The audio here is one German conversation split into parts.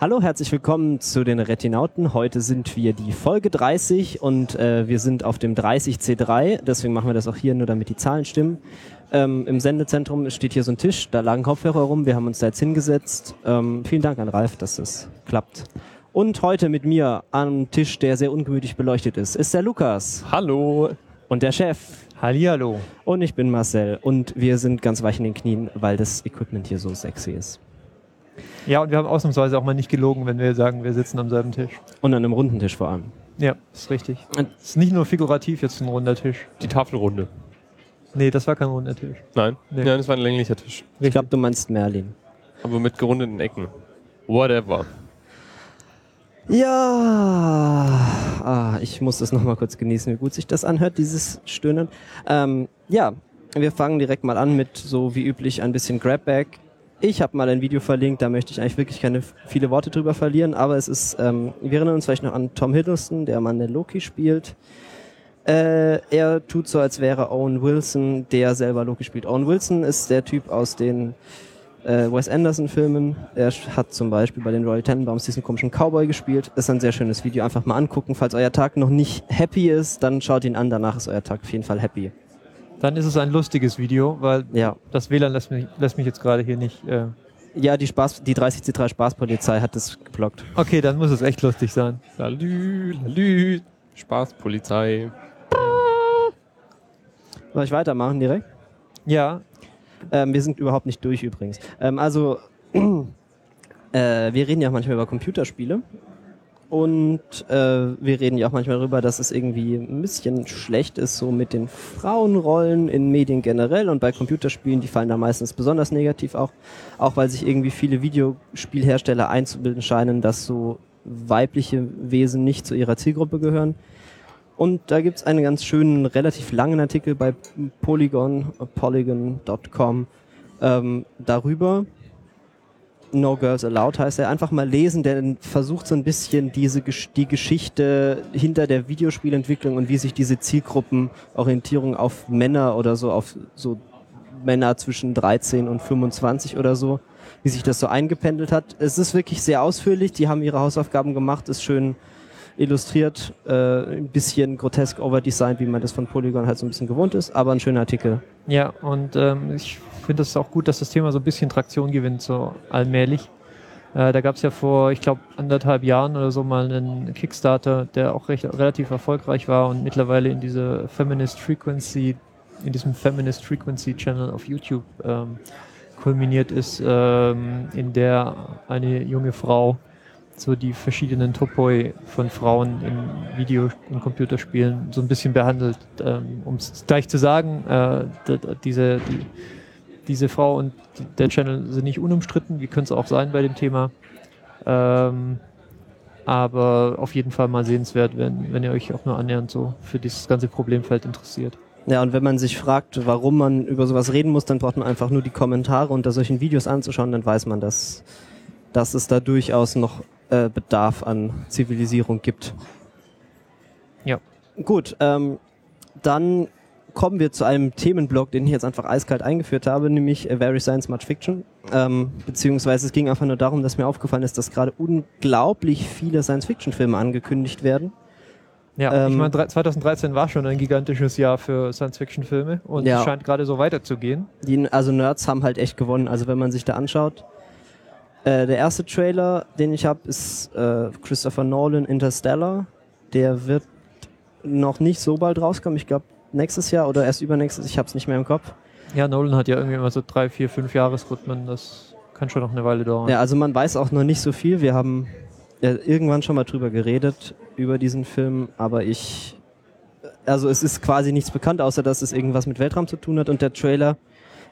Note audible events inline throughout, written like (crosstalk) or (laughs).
Hallo, herzlich willkommen zu den Retinauten. Heute sind wir die Folge 30 und äh, wir sind auf dem 30C3. Deswegen machen wir das auch hier, nur damit die Zahlen stimmen. Ähm, Im Sendezentrum steht hier so ein Tisch, da lagen Kopfhörer rum. Wir haben uns da jetzt hingesetzt. Ähm, vielen Dank an Ralf, dass es klappt. Und heute mit mir am Tisch, der sehr ungemütlich beleuchtet ist, ist der Lukas. Hallo. Und der Chef. Hallihallo. Und ich bin Marcel. Und wir sind ganz weich in den Knien, weil das Equipment hier so sexy ist. Ja, und wir haben ausnahmsweise auch mal nicht gelogen, wenn wir sagen, wir sitzen am selben Tisch. Und an einem runden Tisch vor allem. Ja, ist richtig. Es ist nicht nur figurativ jetzt ein runder Tisch. Die Tafelrunde. Nee, das war kein runder Tisch. Nein, Nee. Nein das war ein länglicher Tisch. Ich glaube, du meinst Merlin. Aber mit gerundeten Ecken. Whatever. Ja, ah, ich muss das nochmal kurz genießen, wie gut sich das anhört, dieses Stöhnen. Ähm, ja, wir fangen direkt mal an mit so wie üblich ein bisschen Grabback. Ich habe mal ein Video verlinkt, da möchte ich eigentlich wirklich keine viele Worte drüber verlieren, aber es ist, ähm, wir erinnern uns vielleicht noch an Tom Hiddleston, der Mann, der Loki spielt. Äh, er tut so, als wäre Owen Wilson, der selber Loki spielt. Owen Wilson ist der Typ aus den äh, Wes Anderson-Filmen. Er hat zum Beispiel bei den Royal Tenenbaums diesen komischen Cowboy gespielt. Ist ein sehr schönes Video. Einfach mal angucken. Falls euer Tag noch nicht happy ist, dann schaut ihn an. Danach ist euer Tag auf jeden Fall happy. Dann ist es ein lustiges Video, weil Ja. das WLAN lässt mich, lässt mich jetzt gerade hier nicht. Äh Ja, die Spaß, die 30C3 Spaßpolizei hat das geblockt. okay, dann muss es echt lustig sein. Salü, lalü. Spaß, Polizei. Soll ich weitermachen direkt? Ja, Ähm, wir sind überhaupt nicht durch übrigens. Ähm, also, (clears throat) äh, wir reden ja auch manchmal über Computerspiele. Und äh, wir reden ja auch manchmal darüber, dass es irgendwie ein bisschen schlecht ist, so mit den Frauenrollen in Medien generell und bei Computerspielen, die fallen da meistens besonders negativ auch, auch weil sich irgendwie viele Videospielhersteller einzubilden scheinen, dass so weibliche Wesen nicht zu ihrer Zielgruppe gehören. Und da gibt's einen ganz schönen, relativ langen Artikel bei Polygon, polygon.com ähm, darüber. No Girls Allowed heißt er. Einfach mal lesen, der versucht so ein bisschen diese die Geschichte hinter der Videospielentwicklung und wie sich diese Zielgruppenorientierung auf Männer oder so, auf so Männer zwischen 13 und 25 oder so, wie sich das so eingependelt hat. Es ist wirklich sehr ausführlich, die haben ihre Hausaufgaben gemacht, ist schön illustriert, äh, ein bisschen grotesk overdesigned, wie man das von Polygon halt so ein bisschen gewohnt ist, aber ein schöner Artikel. ja, und ähm, ich finde es auch gut, dass das Thema so ein bisschen Traktion gewinnt, so allmählich. Äh, da gab es ja vor, ich glaube, anderthalb Jahren oder so mal einen Kickstarter, der auch recht, relativ erfolgreich war und mittlerweile in diese Feminist Frequency, in diesem Feminist Frequency Channel auf YouTube ähm, kulminiert ist, ähm, in der eine junge Frau so die verschiedenen Topoi von Frauen in Video- und Computerspielen so ein bisschen behandelt. Ähm, um es gleich zu sagen, äh, diese, die, diese Frau und der Channel sind nicht unumstritten, wie könnte es auch sein bei dem Thema. Ähm, aber auf jeden Fall mal sehenswert, wenn, wenn ihr euch auch nur annähernd so für dieses ganze Problemfeld interessiert. Ja, und wenn man sich fragt, warum man über sowas reden muss, dann braucht man einfach nur die Kommentare unter solchen Videos anzuschauen, dann weiß man, dass, dass es da durchaus noch äh, Bedarf an Zivilisierung gibt. Ja. Gut, ähm, dann kommen wir zu einem Themenblock, den ich jetzt einfach eiskalt eingeführt habe, nämlich äh, Very Science Much Fiction. Ähm, beziehungsweise es ging einfach nur darum, dass mir aufgefallen ist, dass gerade unglaublich viele Science-Fiction-Filme angekündigt werden. Ja, ich Ähm, meine, drei- 2013 war schon ein gigantisches Jahr für Science-Fiction-Filme und Ja. es scheint gerade so weiterzugehen. Die, also Nerds haben halt echt gewonnen. Also wenn man sich da anschaut, äh, der erste Trailer, den ich habe, ist äh, Christopher Nolan Interstellar. Der wird noch nicht so bald rauskommen. Ich glaube nächstes Jahr oder erst übernächstes. Ich habe es nicht mehr im Kopf. Ja, Nolan hat ja irgendwie immer so drei, vier, fünf Jahresrhythmen. Das kann schon noch eine Weile dauern. Ja, also man weiß auch noch nicht so viel. Wir haben äh, irgendwann schon mal drüber geredet über diesen Film, aber ich also es ist quasi nichts bekannt, außer dass es irgendwas mit Weltraum zu tun hat und der Trailer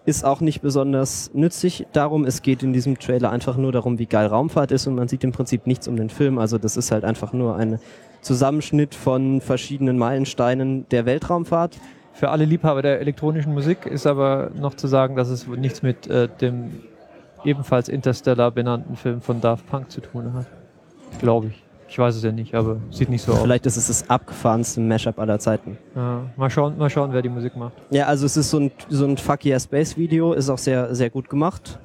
ist auch nicht besonders nützlich darum. Es geht in diesem Trailer einfach nur darum, wie geil Raumfahrt ist und man sieht im Prinzip nichts um den Film. Also das ist halt einfach nur ein Zusammenschnitt von verschiedenen Meilensteinen der Weltraumfahrt. Für alle Liebhaber der elektronischen Musik ist aber noch zu sagen, dass es nichts mit äh, dem ebenfalls Interstellar benannten Film von Daft Punk zu tun hat. Glaube ich. Ich weiß es ja nicht, aber sieht nicht so aus. Vielleicht ist es das abgefahrenste Mashup aller Zeiten. Ja, mal schauen, mal schauen, wer die Musik macht. Ja, also es ist so ein, so ein Fuck Yeah Space Video, ist auch sehr, sehr gut gemacht.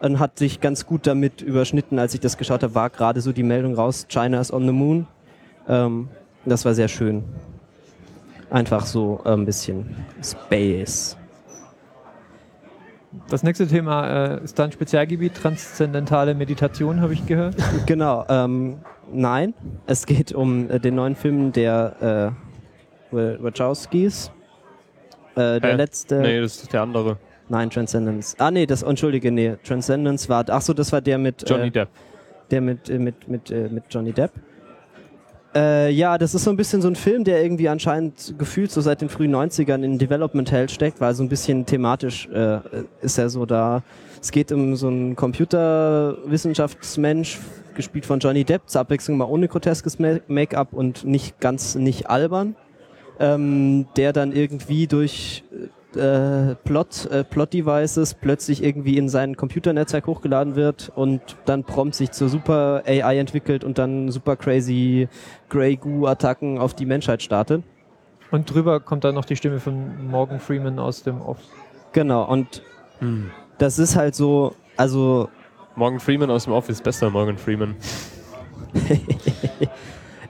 und hat sich ganz gut damit überschnitten, als ich das geschaut habe, war gerade so die Meldung raus, China is on the moon. Ähm, das war sehr schön. Einfach so ein bisschen Space. Das nächste Thema äh, ist dann Spezialgebiet, transzendentale Meditation, habe ich gehört. Genau, ähm, nein, es geht um äh, den neuen Film der äh, Wa- Wachowskis. Äh, der Hä? letzte. Nee, das ist der andere. Nein, Transcendence. Ah nee, das entschuldige, nee, Transcendence war. Ach so, das war der mit Johnny äh, Depp. der mit äh, mit mit äh, mit Johnny Depp. Äh, ja, das ist so ein bisschen so ein Film, der irgendwie anscheinend gefühlt so seit den frühen 90ern in Development Hell steckt, weil so ein bisschen thematisch äh, ist er so da. Es geht um so einen Computerwissenschaftsmensch, gespielt von Johnny Depp, zur Abwechslung mal ohne groteskes Ma- Make-up und nicht ganz nicht albern, ähm, der dann irgendwie durch äh, Plot, äh, Plot-Devices plötzlich irgendwie in sein Computernetzwerk hochgeladen wird und dann prompt sich zur super AI entwickelt und dann super crazy Grey Goo-Attacken auf die Menschheit startet. Und drüber kommt dann noch die Stimme von Morgan Freeman aus dem Off. Genau, und Hm. das ist halt so, also Morgan Freeman aus dem Office, besser Morgan Freeman. (laughs)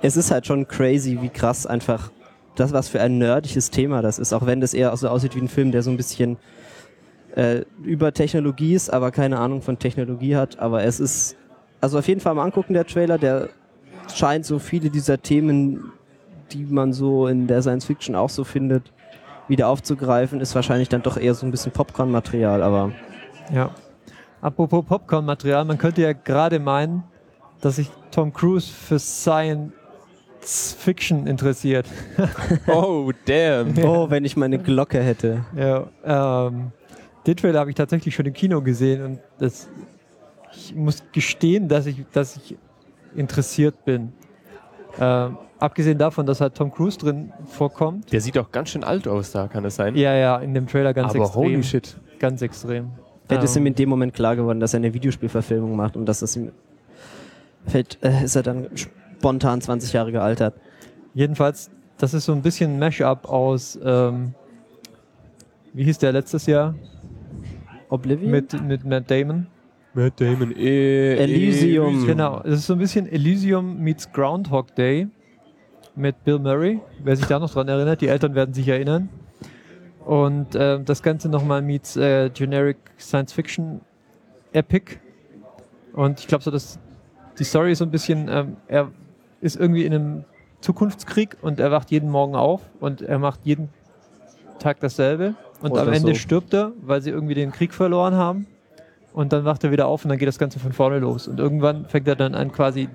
es ist halt schon crazy, wie krass einfach das, was für ein nerdiges Thema das ist, auch wenn das eher so aussieht wie ein Film, der so ein bisschen äh, über Technologie ist, aber keine Ahnung von Technologie hat. Aber es ist, also auf jeden Fall mal angucken, der Trailer, der scheint so viele dieser Themen, die man so in der Science Fiction auch so findet, wieder aufzugreifen, ist wahrscheinlich dann doch eher so ein bisschen Popcorn-Material, aber Ja. Apropos Popcorn-Material, man könnte ja gerade meinen, dass sich Tom Cruise für Science Fiction interessiert. (laughs) Oh, damn. (laughs) oh, wenn ich meine Glocke hätte. Ja, ähm, den Trailer habe ich tatsächlich schon im Kino gesehen und das, ich muss gestehen, dass ich, dass ich interessiert bin. Ähm, abgesehen davon, dass halt Tom Cruise drin vorkommt. Der sieht auch ganz schön alt aus da, kann das sein? Ja, ja, in dem Trailer ganz Aber extrem. holy shit. Ganz extrem. Vielleicht ist ihm Ähm, in dem Moment klar geworden, dass er eine Videospielverfilmung macht und dass das ihm fällt, äh, ist er dann spontan 20 Jahre gealtert. Jedenfalls, das ist so ein bisschen ein Mashup aus, ähm, wie hieß der letztes Jahr? Oblivion? Mit, mit Matt Damon. Matt Damon. E Elysium. Genau, es ist so ein bisschen Elysium meets Groundhog Day mit Bill Murray. Wer sich da noch dran erinnert, die Eltern werden sich erinnern. Und ähm, das Ganze nochmal meets äh, Generic Science Fiction Epic. Und ich glaube so, dass die Story ist so ein bisschen, ähm, er ist irgendwie in einem Zukunftskrieg und er wacht jeden Morgen auf und er macht jeden Tag dasselbe. Und Oder am Ende so. stirbt er, weil sie irgendwie den Krieg verloren haben. Und dann wacht er wieder auf und dann geht das Ganze von vorne los. Und irgendwann fängt er dann an, quasi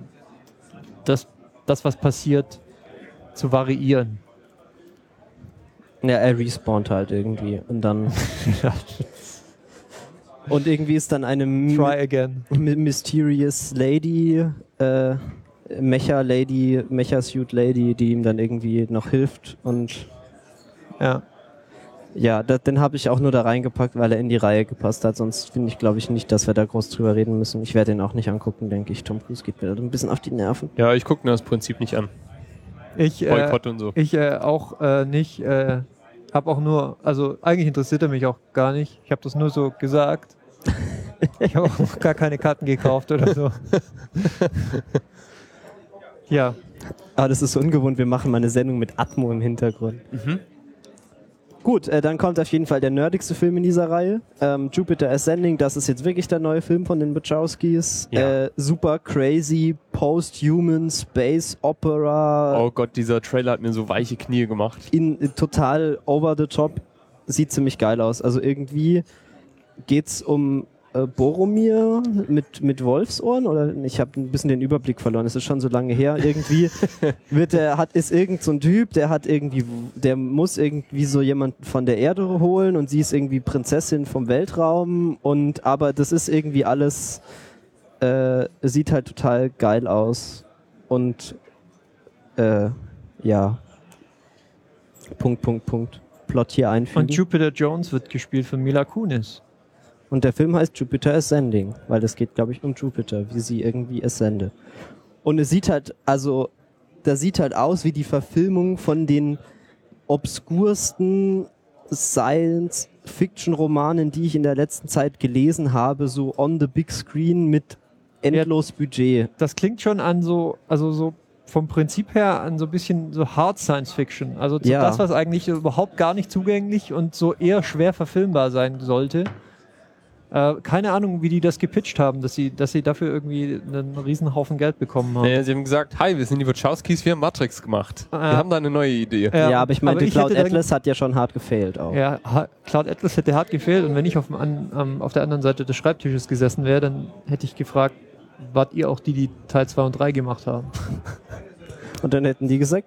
das, das was passiert, zu variieren. Ja, er respawnt halt irgendwie und dann. (laughs) und irgendwie ist dann eine Try again. mysterious Lady, äh, Mecha Lady, Mecha Suit Lady, die ihm dann irgendwie noch hilft und Ja. ja, da, den habe ich auch nur da reingepackt, weil er in die Reihe gepasst hat. Sonst finde ich, glaube ich, nicht, dass wir da groß drüber reden müssen. Ich werde ihn auch nicht angucken, denke ich. Tom Cruise geht mir da ein bisschen auf die Nerven. Ja, ich gucke mir das Prinzip nicht an. Ich, äh, Boykott und so. ich äh, auch äh, nicht, äh, habe auch nur, also eigentlich interessiert er mich auch gar nicht. Ich habe das nur so gesagt. Ich habe auch gar keine Karten gekauft oder so. (laughs) ja, Aber das ist so ungewohnt, wir machen mal eine Sendung mit Atmo im Hintergrund. Mhm. Gut, äh, dann kommt auf jeden Fall der nerdigste Film in dieser Reihe. Ähm, Jupiter Ascending, das ist jetzt wirklich der neue Film von den Wachowskis. Ja. Äh, super crazy, post-human, Space Opera, Oh Gott, dieser Trailer hat mir so weiche Knie gemacht. in, in total over the top. Sieht ziemlich geil aus. Also irgendwie geht's um äh, Boromir mit, mit Wolfsohren oder ich habe ein bisschen den Überblick verloren. Es ist schon so lange her. Irgendwie (laughs) wird der hat ist irgend so ein Typ, der hat irgendwie der muss irgendwie so jemanden von der Erde holen und sie ist irgendwie Prinzessin vom Weltraum und aber das ist irgendwie alles äh, sieht halt total geil aus und äh, ja Punkt Punkt Punkt Plot hier einfügen. und Jupiter Jones wird gespielt von Mila Kunis. Und der Film heißt Jupiter Ascending, weil es geht, glaube ich, um Jupiter, wie sie irgendwie ascende. Und es sieht halt, also, das sieht halt aus wie die Verfilmung von den obskursten Science Science-Fiction-Romanen, die ich in der letzten Zeit gelesen habe, so on the big screen mit endlos Budget. Das klingt schon an so, also so vom Prinzip her an so ein bisschen so Hard Science Fiction. Also so Ja. das, was eigentlich überhaupt gar nicht zugänglich und so eher schwer verfilmbar sein sollte. Äh, keine Ahnung, wie die das gepitcht haben, dass sie, dass sie dafür irgendwie einen Riesenhaufen Geld bekommen haben. Naja, sie haben gesagt, hi, wir sind die Wachowskis, wir haben Matrix gemacht. Ah, Wir ja. haben da eine neue Idee. Ja, aber ich meine, Cloud Atlas hat ja schon hart gefailt auch. Ja, ha- Cloud Atlas hätte hart gefehlt und wenn ich auf, dem an, am- auf der anderen Seite des Schreibtisches gesessen wäre, dann hätte ich gefragt, wart ihr auch die, die Teil 2 und 3 gemacht haben? Und dann hätten die gesagt,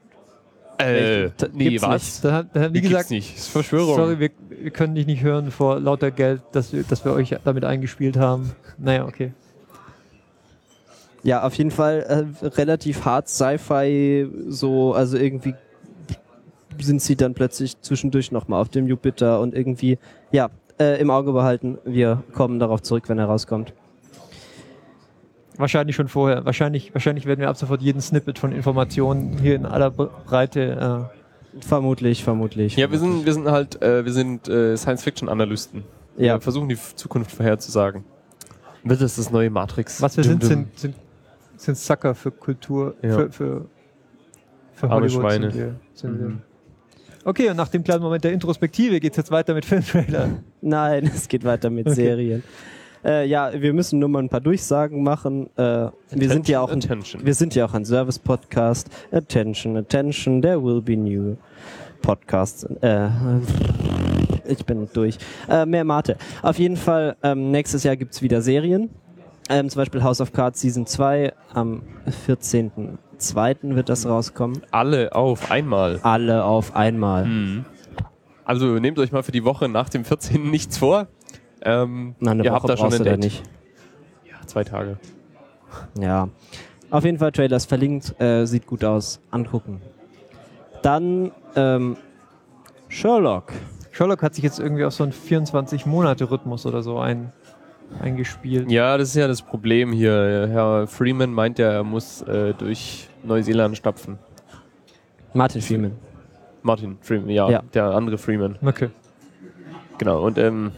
Äh, nee, Gibt's was? Dann, dann haben die gesagt, nicht. Das ist Verschwörung. sorry, wir, wir können dich nicht hören vor lauter Geld, dass wir, dass wir euch damit eingespielt haben. Naja, okay. ja, auf jeden Fall äh, relativ hart Sci-Fi, so, also irgendwie sind sie dann plötzlich zwischendurch nochmal auf dem Jupiter und irgendwie, ja, äh, im Auge behalten. Wir kommen darauf zurück, wenn er rauskommt. Wahrscheinlich schon vorher. Wahrscheinlich, wahrscheinlich werden wir ab sofort jeden Snippet von Informationen hier in aller Breite. Vermutlich, vermutlich. Ja, wir sind, wir sind halt, äh, wir sind äh, Science-Fiction-Analysten. Ja. Wir versuchen die Zukunft vorherzusagen. Wird es das neue Matrix? Äh, was wir Dum, sind, dum. sind, sind, sind Sucker für Kultur, Ja. für, für, für Arme Hollywood. Schweine. Sind wir, sind wir. Mhm. Okay, und nach dem kleinen Moment der Introspektive geht es jetzt weiter mit Filmtrailern. Nein, es geht weiter mit Okay. Serien. Äh, ja, wir müssen nur mal ein paar Durchsagen machen. Äh, wir sind ja auch ein, Attention. wir sind ja auch ein Service-Podcast. Attention, attention, there will be new Podcasts. Äh, ich bin durch. Äh, mehr Mate. Auf jeden Fall, ähm, nächstes Jahr gibt's wieder Serien. Ähm, zum Beispiel House of Cards Season 2 am 14.02. wird das rauskommen. Alle auf einmal. Alle auf einmal. Mhm. Also nehmt euch mal für die Woche nach dem 14. nichts vor. Ähm, Na, eine ihr Woche habt da schon brauchst ein Date. nicht. Ja, zwei Tage. Ja. Auf jeden Fall Trailers verlinkt, äh, sieht gut aus. Angucken. Dann ähm, Sherlock. Sherlock hat sich jetzt irgendwie auf so einen 24-Monate-Rhythmus oder so ein, eingespielt. Ja, das ist ja das Problem hier. Herr Freeman meint ja, er muss äh, durch Neuseeland stapfen. Martin Freeman. Martin Freeman, ja, Ja. der andere Freeman. Okay. Genau, und ähm,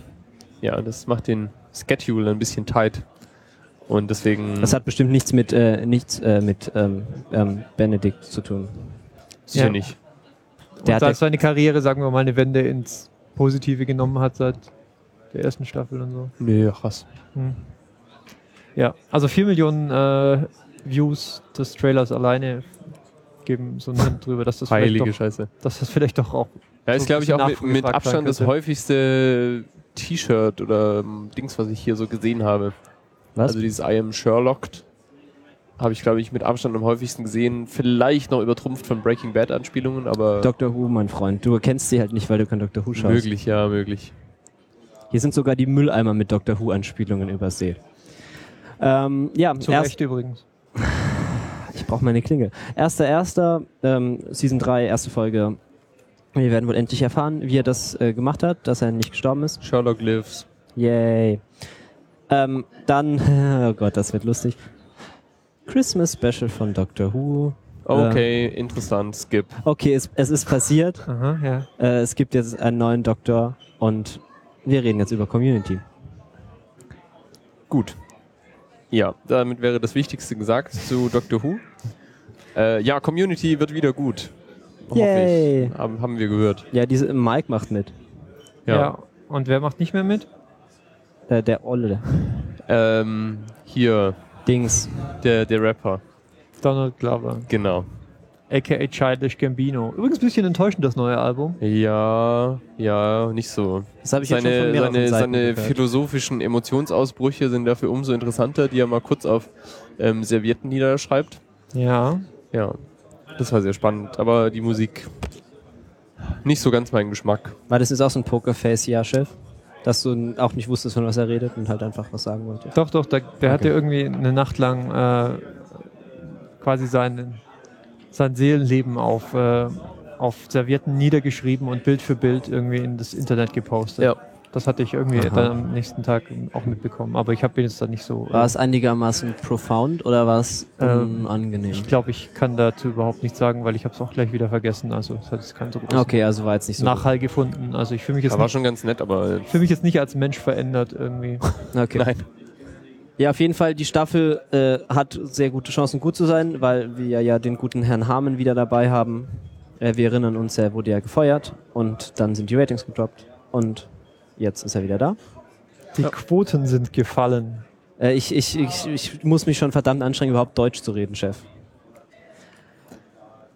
ja, das macht den Schedule ein bisschen tight. Und deswegen Das hat bestimmt nichts mit äh, nichts äh, mit ähm, ähm, Benedikt zu tun. sicher Ja. nicht. Und Der hat da ja- seine Karriere, sagen wir mal, eine Wende ins Positive genommen hat seit der ersten Staffel und so. Nee, ach was. Hm. Ja, also 4 Millionen äh, Views des Trailers alleine geben so einen Hint drüber, dass das, vielleicht Heilige doch, Scheiße. dass das vielleicht doch auch. Ja, so ist glaube ich auch mit, mit Abstand das häufigste T-Shirt oder ähm, Dings, was ich hier so gesehen habe. Was? Also dieses I am Sherlocked habe ich glaube ich mit Abstand am häufigsten gesehen. Vielleicht noch übertrumpft von Breaking Bad Anspielungen, aber Doctor Who, mein Freund. Du kennst sie halt nicht, weil du kein Doctor Who schaust. möglich, ja, möglich. Hier sind sogar die Mülleimer mit Doctor Who Anspielungen übersät. Ähm, ja, Zu erst, Recht übrigens. ich brauche meine Klingel. Erster, erster, ähm, Season 3, erste Folge. Wir werden wohl endlich erfahren, wie er das äh, gemacht hat, dass er nicht gestorben ist. Sherlock lives. Yay. Ähm, dann, (laughs) oh Gott, das wird lustig. Christmas Special von Doctor Who. Okay, interessant, skip. Okay, es, es ist passiert. Aha, ja. Äh, es gibt jetzt einen neuen Doktor und wir reden jetzt über Community. Gut. Ja, damit wäre das Wichtigste gesagt zu Doctor Who. Äh, ja, Community wird wieder gut. Hoffe Yay. ich. Haben, wir gehört. Ja, diese Mike macht mit. ja. Und wer macht nicht mehr mit? Äh, der Olle. Ähm, hier, Dings. der, der Rapper. Donald Glover. Genau. AKA Childish Gambino. Übrigens ein bisschen enttäuschend, das neue Album. Ja, ja, nicht so. Das habe ich jetzt schon von Seine, mehreren seine, Seiten seine gehört. philosophischen Emotionsausbrüche sind dafür umso interessanter, die er mal kurz auf ähm, Servietten niederschreibt. Ja. Ja, das war sehr spannend. Aber die Musik nicht so ganz mein Geschmack. War das jetzt auch so ein Pokerface, ja, Chef? Dass du auch nicht wusstest, von was er redet und halt einfach was sagen wollte. Doch, doch, der, der hat Okay. ja irgendwie eine Nacht lang äh, quasi sein, sein Seelenleben auf, äh, auf Servietten niedergeschrieben und Bild für Bild irgendwie in das Internet gepostet. Ja. Das hatte ich irgendwie Aha. dann am nächsten Tag auch mitbekommen. Aber ich habe jetzt dann nicht so. War es einigermaßen profound oder war es Ähm, unangenehm? ich glaube, ich kann dazu überhaupt nichts sagen, weil ich habe es auch gleich wieder vergessen. Also es hat jetzt keinen so großen Okay, also war jetzt nicht so. Nachhall gefunden. Also ich fühle mich jetzt Das war nicht, schon ganz nett, aber fühle mich jetzt nicht als Mensch verändert irgendwie. (laughs) Okay. nein. Ja, auf jeden Fall, die Staffel äh, hat sehr gute Chancen, gut zu sein, weil wir ja den guten Herrn Harmon wieder dabei haben. Äh, wir erinnern uns, er wurde ja gefeuert und dann sind die Ratings gedroppt und jetzt ist er wieder da. Die Quoten sind gefallen. Äh, ich, ich, ich, ich muss mich schon verdammt anstrengen, überhaupt Deutsch zu reden, Chef.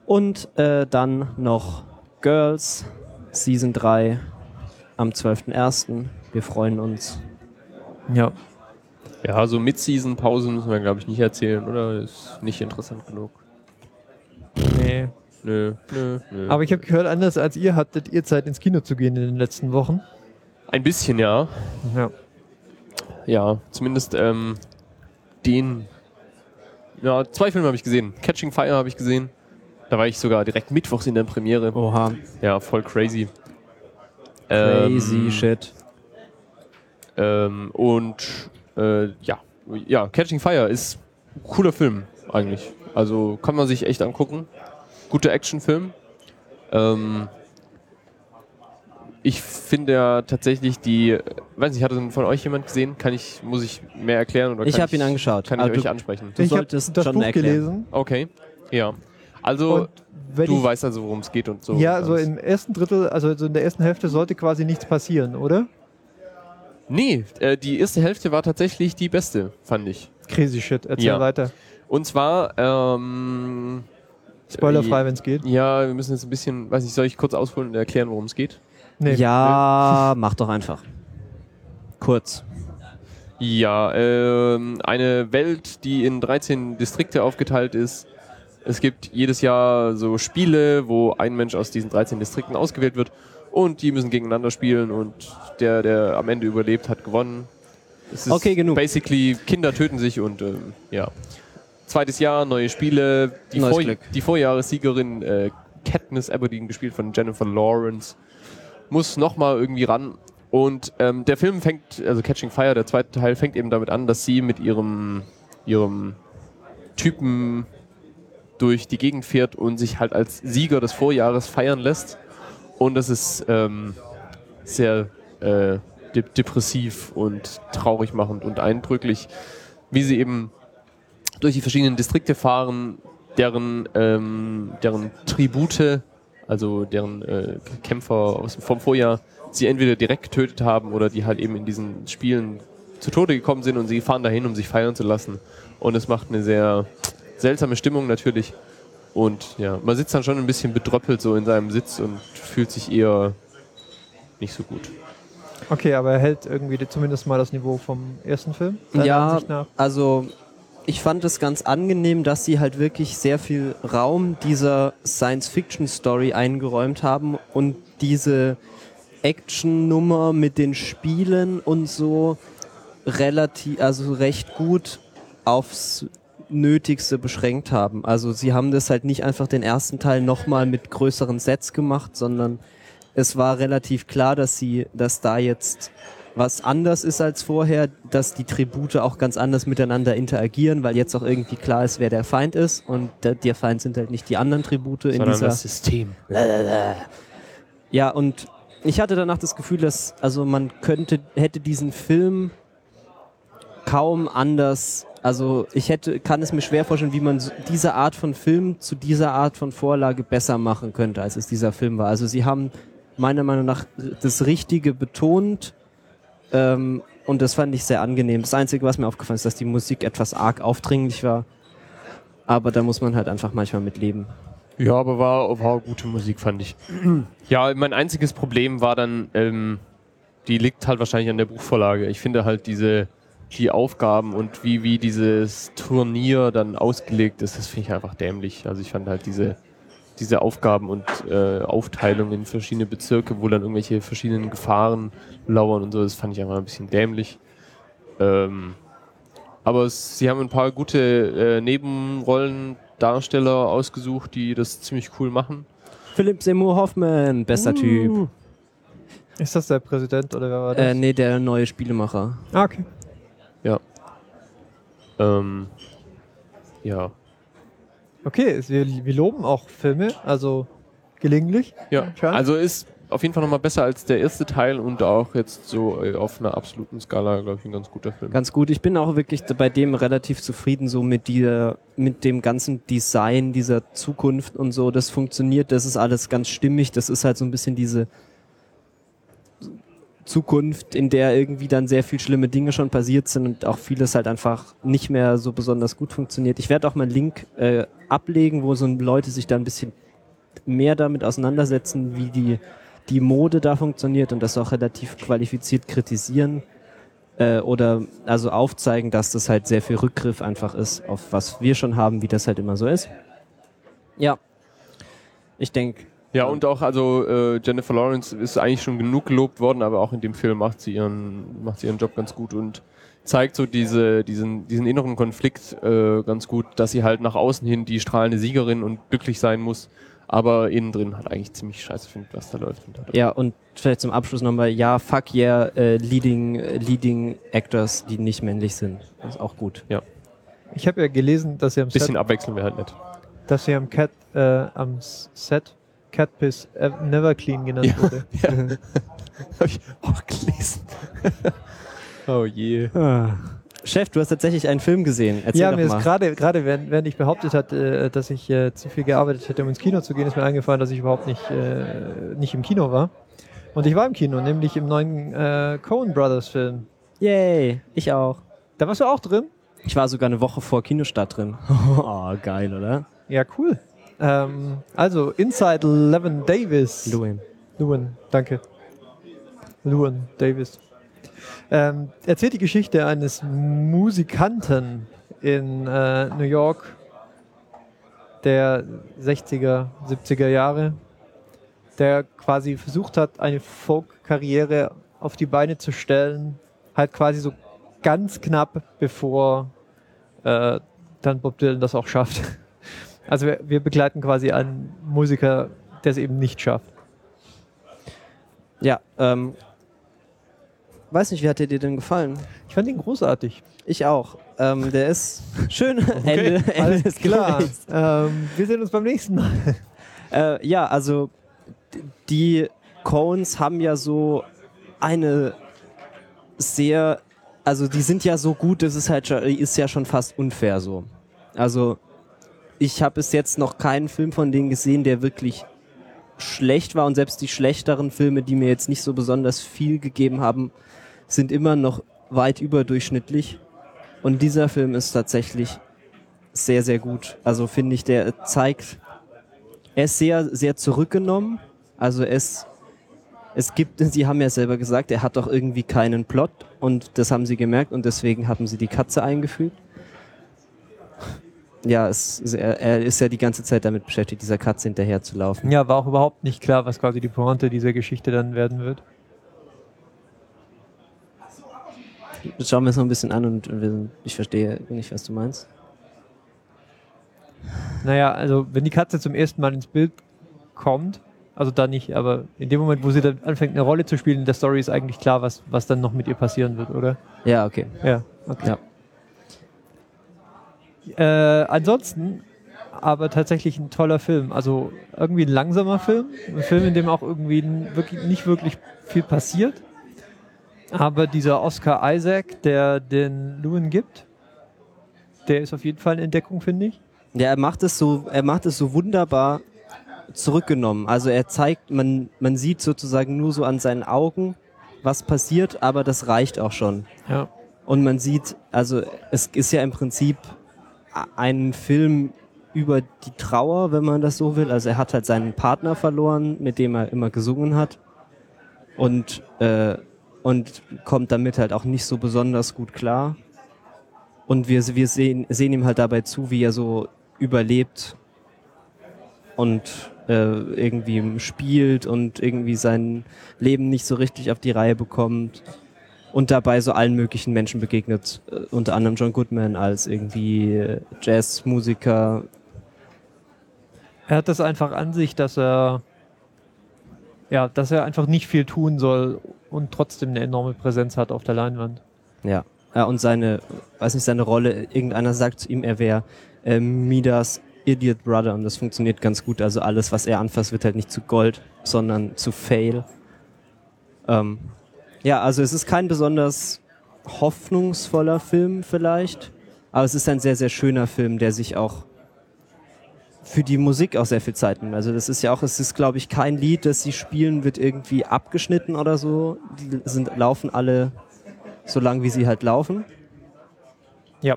Und äh, dann noch Girls, Season 3 am 12.01. Wir freuen uns. Ja. Ja, so Mid-Season-Pausen müssen wir, glaube ich, nicht erzählen, oder? Ist nicht interessant genug. Nee. Nö, nö, nö. Aber ich habe gehört, anders als ihr hattet ihr Zeit ins Kino zu gehen in den letzten Wochen. Ein bisschen, ja. Ja. Ja, zumindest ähm, den. Ja, zwei Filme habe ich gesehen. Catching Fire habe ich gesehen. Da war ich sogar direkt mittwochs in der Premiere. Oha, Ja, voll crazy. crazy Ähm, shit. Ähm, und äh, ja, ja, Catching Fire ist ein cooler Film eigentlich. Also kann man sich echt angucken. Guter Actionfilm. Ähm, ich finde ja tatsächlich die, äh, weiß nicht, hat von euch jemand gesehen? Kann ich, muss ich mehr erklären oder Ich habe ihn angeschaut. Kann ich aber euch du, ansprechen? Du ich habe solltest das schon Buch erklären. gelesen. Okay, ja. Also Und du ich, weißt also, worum es geht und so. ja, so Ganz- im ersten Drittel, also so in der ersten Hälfte sollte quasi nichts passieren, oder? Nee, äh, die erste Hälfte war tatsächlich die beste, fand ich. Crazy shit. Erzähl Ja. weiter. Und zwar, ähm, Spoilerfrei, wenn es geht. Ja, wir müssen jetzt ein bisschen, weiß nicht, soll ich kurz ausholen und erklären, worum es geht? Nee. Ja, mach doch einfach. Kurz. Ja, ähm, eine Welt, die in 13 Distrikte aufgeteilt ist. Es gibt jedes Jahr so Spiele, wo ein Mensch aus diesen 13 Distrikten ausgewählt wird und die müssen gegeneinander spielen und der, der am Ende überlebt, hat gewonnen. Es ist Okay, genug. Basically, Kinder töten sich und ähm, ja. Zweites Jahr, neue Spiele. Die, Neues Vor Glück. die Vorjahressiegerin äh, Katniss Aberdeen, gespielt von Jennifer Lawrence, muss nochmal irgendwie ran. Und ähm, der Film fängt, also Catching Fire, der zweite Teil, fängt eben damit an, dass sie mit ihrem, ihrem Typen durch die Gegend fährt und sich halt als Sieger des Vorjahres feiern lässt. Und das ist ähm, sehr äh, de depressiv und traurig machend und eindrücklich, wie sie eben durch die verschiedenen Distrikte fahren, deren, ähm, deren Tribute, also deren äh, Kämpfer aus, vom Vorjahr, sie entweder direkt getötet haben oder die halt eben in diesen Spielen zu Tode gekommen sind und sie fahren dahin, um sich feiern zu lassen. Und es macht eine sehr seltsame Stimmung natürlich. Und ja, man sitzt dann schon ein bisschen bedröppelt so in seinem Sitz und fühlt sich eher nicht so gut. Okay, aber er hält irgendwie zumindest mal das Niveau vom ersten Film. Ja, Ansicht nach. also ich fand es ganz angenehm, dass sie halt wirklich sehr viel Raum dieser Science-Fiction-Story eingeräumt haben und diese Action-Nummer mit den Spielen und so relativ, also recht gut aufs Nötigste beschränkt haben. Also sie haben das halt nicht einfach den ersten Teil nochmal mit größeren Sets gemacht, sondern es war relativ klar, dass sie, dass da jetzt was anders ist als vorher, dass die Tribute auch ganz anders miteinander interagieren, weil jetzt auch irgendwie klar ist, wer der Feind ist und der, der Feind sind halt nicht die anderen Tribute in dieser System. ja, und ich hatte danach das Gefühl, dass, also man könnte, hätte diesen Film kaum anders, also ich hätte, kann es mir schwer vorstellen, wie man diese Art von Film zu dieser Art von Vorlage besser machen könnte, als es dieser Film war. Also sie haben meiner Meinung nach das Richtige betont, ähm, und das fand ich sehr angenehm. Das Einzige, was mir aufgefallen ist, dass die Musik etwas arg aufdringlich war. Aber da muss man halt einfach manchmal mit leben. Ja, aber war, war gute Musik, fand ich. (clears throat) Ja, mein einziges Problem war dann, ähm, die liegt halt wahrscheinlich an der Buchvorlage. Ich finde halt diese, die Aufgaben und wie, wie dieses Turnier dann ausgelegt ist, das finde ich einfach dämlich. Also ich fand halt diese, diese Aufgaben und äh, Aufteilung in verschiedene Bezirke, wo dann irgendwelche verschiedenen Gefahren lauern und so, das fand ich einfach ein bisschen dämlich. Ähm, aber es, sie haben ein paar gute äh, Nebenrollendarsteller ausgesucht, die das ziemlich cool machen. Philipp Seymour Hoffman, bester Typ. Ist das der Präsident oder wer war das? Äh, nee, der neue Spielemacher. Ah, okay. Ähm, ja. Okay, wir, wir loben auch Filme, also gelegentlich. Ja, also ist auf jeden Fall nochmal besser als der erste Teil und auch jetzt so äh, auf einer absoluten Skala, glaube ich, ein ganz guter Film. Ganz gut. Ich bin auch wirklich bei dem relativ zufrieden, so mit dieser, mit dem ganzen Design dieser Zukunft und so. Das funktioniert, das ist alles ganz stimmig. Das ist halt so ein bisschen diese Zukunft, in der irgendwie dann sehr viel schlimme Dinge schon passiert sind und auch vieles halt einfach nicht mehr so besonders gut funktioniert. Ich werde auch mal einen Link äh, ablegen, wo so Leute sich da ein bisschen mehr damit auseinandersetzen, wie die, die Mode da funktioniert und das auch relativ qualifiziert kritisieren äh, oder also aufzeigen, dass das halt sehr viel Rückgriff einfach ist auf was wir schon haben, wie das halt immer so ist. Ja, ich denke, Ja, und auch, also äh, Jennifer Lawrence ist eigentlich schon genug gelobt worden, aber auch in dem Film macht sie ihren, macht sie ihren Job ganz gut und zeigt so diese, diesen, diesen inneren Konflikt äh, ganz gut, dass sie halt nach außen hin die strahlende Siegerin und glücklich sein muss, aber innen drin halt eigentlich ziemlich scheiße findet, was da läuft. Und halt ja und vielleicht zum Abschluss nochmal, ja, fuck yeah, äh, leading, äh, leading Actors, die nicht männlich sind. Das ist auch gut. Ich habe ja gelesen, dass sie am ein bisschen Set, abwechseln wäre halt nett. dass sie am Cat, äh, am Set Catpiss äh, Never Clean genannt Ja. wurde. (laughs) Hab ich auch gelesen. (laughs) oh je. Chef, du hast tatsächlich einen Film gesehen. Erzähl ja, doch mir mal. ist gerade, gerade während, während ich behauptet hatte, äh, dass ich äh, zu viel gearbeitet hätte, um ins Kino zu gehen, ist mir eingefallen, dass ich überhaupt nicht, äh, nicht im Kino war. Und ich war im Kino, nämlich im neuen äh, Coen Brothers Film. Yay, ich auch. Da warst du auch drin? Ich war sogar eine Woche vor Kinostart drin. (laughs) oh, geil, oder? Ja, cool. Ähm, also, Inside Levin Davis. Louis. Lewin, danke. Lewin Davis. Ähm, erzählt die Geschichte eines Musikanten in äh, New York der 60er, 70er Jahre, der quasi versucht hat, eine Folk-Karriere auf die Beine zu stellen, halt quasi so ganz knapp bevor äh, dann Bob Dylan das auch schafft. Also wir, wir begleiten quasi einen Musiker, der es eben nicht schafft. Ja, ähm. Weiß nicht, wie hat der dir denn gefallen? Ich fand ihn großartig. Ich auch. Ähm, der ist (laughs) schön. Ende, Ende Alles des klar. Ähm, wir sehen uns beim nächsten Mal. (laughs) Äh, ja, also die Coens haben ja so eine sehr, also die sind ja so gut, das ist halt ist ja schon fast unfair so. Also ich habe bis jetzt noch keinen Film von denen gesehen, der wirklich schlecht war und selbst die schlechteren Filme, die mir jetzt nicht so besonders viel gegeben haben, sind immer noch weit überdurchschnittlich. Und dieser Film ist tatsächlich sehr, sehr gut. Also finde ich, der zeigt, er ist sehr, sehr zurückgenommen. Also es, es gibt, (laughs) Sie haben ja selber gesagt, er hat doch irgendwie keinen Plot und das haben Sie gemerkt und deswegen haben Sie die Katze eingefügt. Ja, es, er, er ist ja die ganze Zeit damit beschäftigt, dieser Katze hinterher zu laufen. Ja, war auch überhaupt nicht klar, was quasi die Pointe dieser Geschichte dann werden wird. Das schauen wir uns noch ein bisschen an und wir, ich verstehe nicht, was du meinst. Naja, also wenn die Katze zum ersten Mal ins Bild kommt, also da nicht, aber in dem Moment, wo sie dann anfängt, eine Rolle zu spielen in der Story, ist eigentlich klar, was, was dann noch mit ihr passieren wird, oder? Ja, okay. Ja, okay. Ja. Äh, ansonsten aber tatsächlich ein toller Film. Also irgendwie ein langsamer Film. Ein Film, in dem auch irgendwie wirklich, nicht wirklich viel passiert. Aber dieser Oscar Isaac, der den Lewin gibt, der ist auf jeden Fall eine Entdeckung, finde ich. Ja, er macht es so, er macht es so wunderbar zurückgenommen. Also er zeigt, man, man sieht sozusagen nur so an seinen Augen, was passiert, aber das reicht auch schon. Ja. Und man sieht, also es ist ja im Prinzip a- ein Film über die Trauer, wenn man das so will. Also er hat halt seinen Partner verloren, mit dem er immer gesungen hat. Und, äh, und kommt damit halt auch nicht so besonders gut klar. Und wir, wir sehen, sehen ihm halt dabei zu, wie er so überlebt und äh, irgendwie spielt und irgendwie sein Leben nicht so richtig auf die Reihe bekommt und dabei so allen möglichen Menschen begegnet, äh, unter anderem John Goodman als irgendwie äh, Jazzmusiker. Er hat das einfach an sich, dass er ja, dass er einfach nicht viel tun soll und trotzdem eine enorme Präsenz hat auf der Leinwand. Ja. ja und seine, weiß nicht, seine Rolle, irgendeiner sagt zu ihm, er wäre äh, Midas Idiot Brother und das funktioniert ganz gut. Also alles, was er anfasst, wird halt nicht zu Gold, sondern zu Fail. Ähm, ja, also es ist kein besonders hoffnungsvoller Film vielleicht, aber es ist ein sehr, sehr schöner Film, der sich auch für die Musik auch sehr viel Zeit nimmt. Also das ist ja auch, es ist glaube ich kein Lied, das sie spielen, wird irgendwie abgeschnitten oder so. Die sind, laufen alle so lang, wie sie halt laufen. Ja.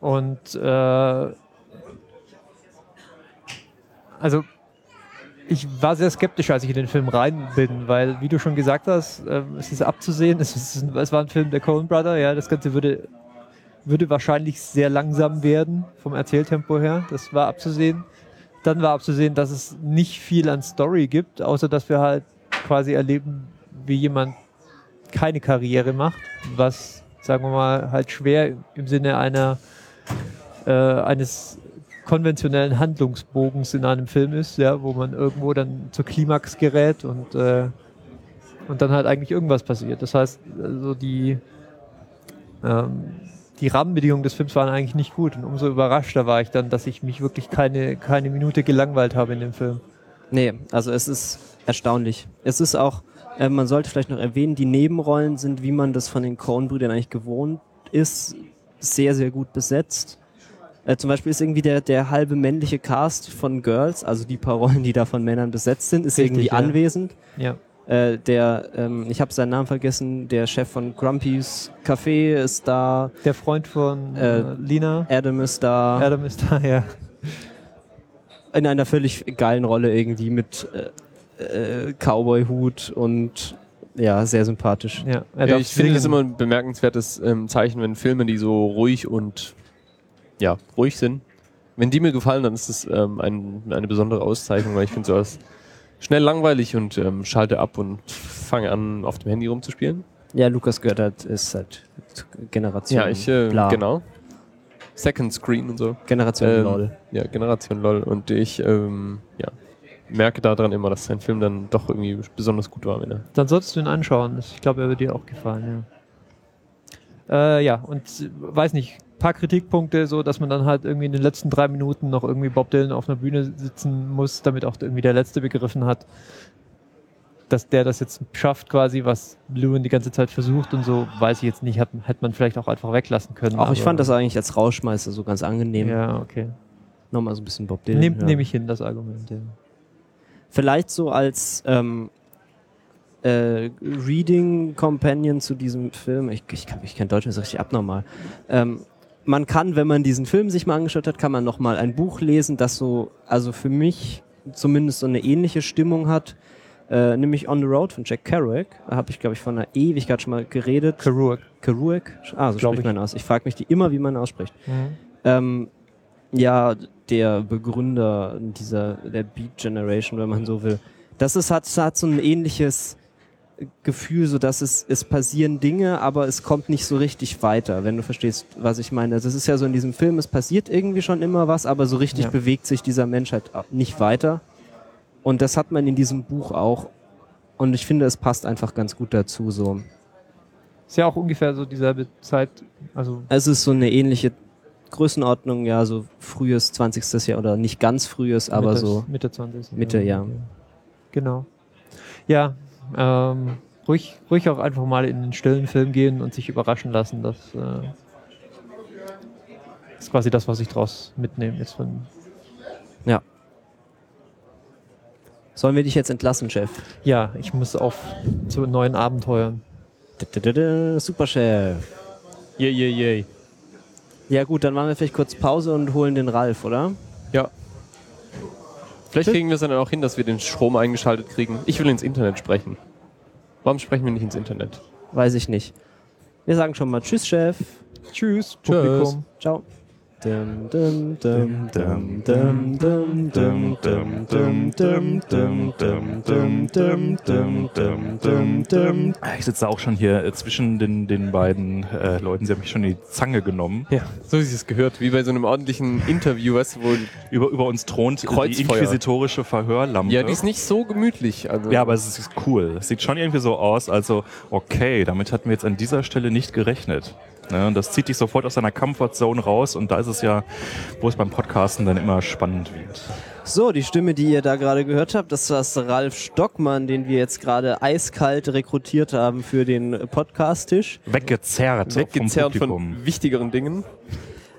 Und äh, also ich war sehr skeptisch, als ich in den Film rein bin, weil, wie du schon gesagt hast, äh, es ist abzusehen, es, ist, es war ein Film der Coen Brother, ja, das Ganze würde, würde wahrscheinlich sehr langsam werden vom Erzähltempo her, das war abzusehen. Dann war abzusehen, dass es nicht viel an Story gibt, außer dass wir halt quasi erleben, wie jemand keine Karriere macht, was, sagen wir mal, halt schwer im Sinne einer äh, eines konventionellen Handlungsbogens in einem Film ist, ja, wo man irgendwo dann zur Klimax gerät und, äh, und dann halt eigentlich irgendwas passiert. Das heißt, also die, ähm, die Rahmenbedingungen des Films waren eigentlich nicht gut und umso überraschter war ich dann, dass ich mich wirklich keine, keine Minute gelangweilt habe in dem Film. Nee, also es ist erstaunlich. Es ist auch, äh, man sollte vielleicht noch erwähnen, die Nebenrollen sind, wie man das von den Coen-Brüdern eigentlich gewohnt ist, sehr, sehr gut besetzt. Äh, zum Beispiel ist irgendwie der, der halbe männliche Cast von Girls, also die paar Rollen, die da von Männern besetzt sind, ist Richtig, irgendwie ja. anwesend. Ja. Äh, der, ähm, ich habe seinen Namen vergessen, der Chef von Grumpy's Café ist da, Der Freund von Äh, äh, Lina, Adam ist da, Adam ist da, ja. in einer völlig geilen Rolle irgendwie mit äh, äh, Cowboy-Hut und ja, sehr sympathisch. ja. Er Ja, ich finde das singen. immer ein bemerkenswertes ähm, Zeichen, wenn Filme, die so ruhig und ja, ruhig sind, wenn die mir gefallen, dann ist das ähm, ein, eine besondere Auszeichnung, weil ich finde sowas schnell langweilig und ähm, schalte ab und fange an, auf dem Handy rumzuspielen. Ja, Lukas gehört halt, ist halt Generation Ja, ich, äh, bla. genau. Second Screen und so. Generation Ähm, LOL. Ja, Generation LOL. Und ich ähm, ja, merke daran immer, dass sein Film dann doch irgendwie besonders gut war. Wenn er Dann solltest du ihn anschauen. Ich glaube, er wird dir auch gefallen, ja. Äh, ja, und äh, weiß nicht, paar Kritikpunkte, so dass man dann halt irgendwie in den letzten drei Minuten noch irgendwie Bob Dylan auf einer Bühne sitzen muss, damit auch irgendwie der Letzte begriffen hat, dass der das jetzt schafft, quasi, was Lewin die ganze Zeit versucht und so, weiß ich jetzt nicht, hat, hätte man vielleicht auch einfach weglassen können. Auch ich fand das eigentlich als Rauschmeister so ganz angenehm. Ja, okay. Nochmal so ein bisschen Bob Dylan. Nehm, hören. Nehme ich hin, das Argument, ja. Vielleicht so als ähm, äh, Reading Companion zu diesem Film. Ich, ich, kann- ich kenne Deutsch, das ist richtig abnormal. Ähm, man kann, wenn man diesen Film sich mal angeschaut hat, kann man noch mal ein Buch lesen, das so, also für mich zumindest so eine ähnliche Stimmung hat. Äh, nämlich On the Road von Jack Kerouac. Da habe ich, glaube ich, von einer Ewigkeit schon mal geredet. Kerouac. Kerouac? Ah, so Glaub spricht ich. man aus. Ich frage mich die immer, wie man ausspricht. Mhm. Ähm, ja, der Begründer dieser der Beat Generation, wenn man so will. Das ist, hat, hat so ein ähnliches Gefühl, so dass es, es passieren Dinge, aber es kommt nicht so richtig weiter, wenn du verstehst, was ich meine. Das ist ja so in diesem Film, es passiert irgendwie schon immer was, aber so richtig Ja. bewegt sich dieser Mensch halt nicht weiter. Und das hat man in diesem Buch auch. Und ich finde, es passt einfach ganz gut dazu, so. Ist ja auch ungefähr so dieselbe Zeit, also Es ist so eine ähnliche Größenordnung, ja, so frühes 20. Jahr oder nicht ganz frühes, aber Mitte, so. Mitte 20. Mitte, ja. Genau. Ja, ähm, ruhig, ruhig auch einfach mal in den stillen Film gehen und sich überraschen lassen. Das äh, ist quasi das, was ich draus mitnehme. Jetzt von, Ja. Sollen wir dich jetzt entlassen, Chef? ja, ich muss auf zu neuen Abenteuern. Super Chef. Yay, yay, yay. Ja gut, dann machen wir vielleicht kurz Pause und holen den Ralf, oder? Ja. Vielleicht kriegen wir es dann auch hin, dass wir den Strom eingeschaltet kriegen. Ich will ins Internet sprechen. Warum sprechen wir nicht ins Internet? Weiß ich nicht. Wir sagen schon mal Tschüss, Chef. Tschüss, Tschüss. Publikum. Ciao. Ich sitze auch schon hier zwischen den, den beiden äh, Leuten. Sie haben mich schon in die Zange genommen. Ja, so wie es gehört, wie bei so einem ordentlichen Interview, was wo über, über uns thront die inquisitorische Verhörlampe. Ja, die ist nicht so gemütlich. Also. Ja, aber es ist cool. Es Sieht schon irgendwie so aus. Also, okay, damit hatten wir jetzt an dieser Stelle nicht gerechnet. Ne, und das zieht dich sofort aus deiner Comfortzone raus und da ist es ja, wo es beim Podcasten dann immer spannend wird. So, die Stimme, die ihr da gerade gehört habt, das war Ralf Stockmann, den wir jetzt gerade eiskalt rekrutiert haben für den Podcast-Tisch. Weggezerrt, weggezerrt vom Publikum. von wichtigeren Dingen.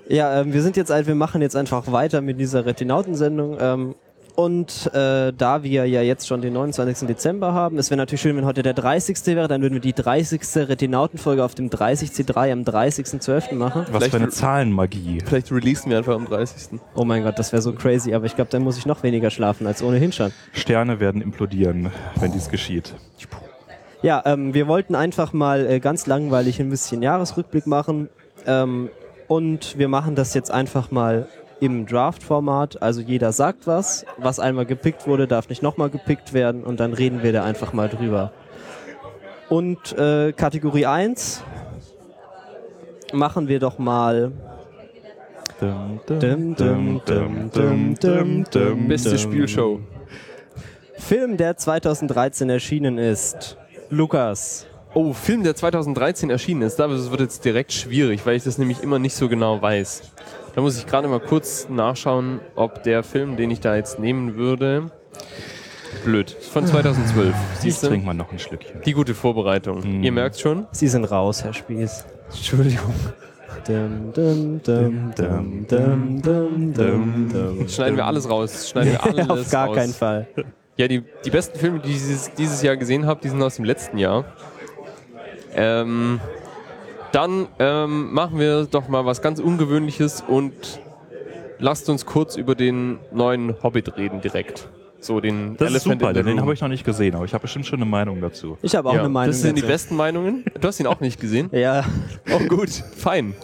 Ja, ähm, wir sind jetzt, ein- wir machen jetzt einfach weiter mit dieser Retinautensendung. Ähm, und äh, da wir ja jetzt schon den 29. Dezember haben, es wäre natürlich schön, wenn heute der 30. wäre, dann würden wir die 30. Retinautenfolge auf dem 30C3 am 30.12. machen. Was für eine Zahlenmagie. Vielleicht releasen wir einfach am 30. Oh mein Gott, das wäre so crazy, aber ich glaube, dann muss ich noch weniger schlafen als ohnehin schon. Sterne werden implodieren, wenn dies geschieht. Ja, ähm, wir wollten einfach mal äh, ganz langweilig ein bisschen Jahresrückblick machen. Ähm, und wir machen das jetzt einfach mal im Draft-Format. Also jeder sagt was. Was einmal gepickt wurde, darf nicht nochmal gepickt werden. Und dann reden wir da einfach mal drüber. Und äh, Kategorie 1 machen wir doch mal. Dum, Dum, dum, dum, dum, dum, dum, Beste. Spielshow. Film, der 2013 erschienen ist. Lukas. Oh, Film, der 2013 erschienen ist. Das wird jetzt direkt schwierig, weil ich das nämlich immer nicht so genau weiß. Da muss ich gerade mal kurz nachschauen, ob der Film, den ich da jetzt nehmen würde. Blöd. Von 2012. Ich Siehst trinke du? mal noch ein Schlückchen. Die gute Vorbereitung. Mm. Ihr merkt schon. Sie sind raus, Herr Spieß. Entschuldigung. Dum, dum, dum, dum, dum, dum, dum, dum. Schneiden wir alles raus. Schneiden wir (laughs) alles Auf gar raus. keinen Fall. Ja, die, die besten Filme, die ich dieses, dieses Jahr gesehen habe, die sind aus dem letzten Jahr. Ähm, dann ähm, machen wir doch mal was ganz Ungewöhnliches und lasst uns kurz über den neuen Hobbit reden direkt. So den Das ist Elephant super, in den habe ich noch nicht gesehen, aber ich habe bestimmt schon eine Meinung dazu. Ich habe auch ja, eine Meinung. Das sind die dazu. besten Meinungen. Du hast ihn auch nicht gesehen? Ja, Oh gut, fein.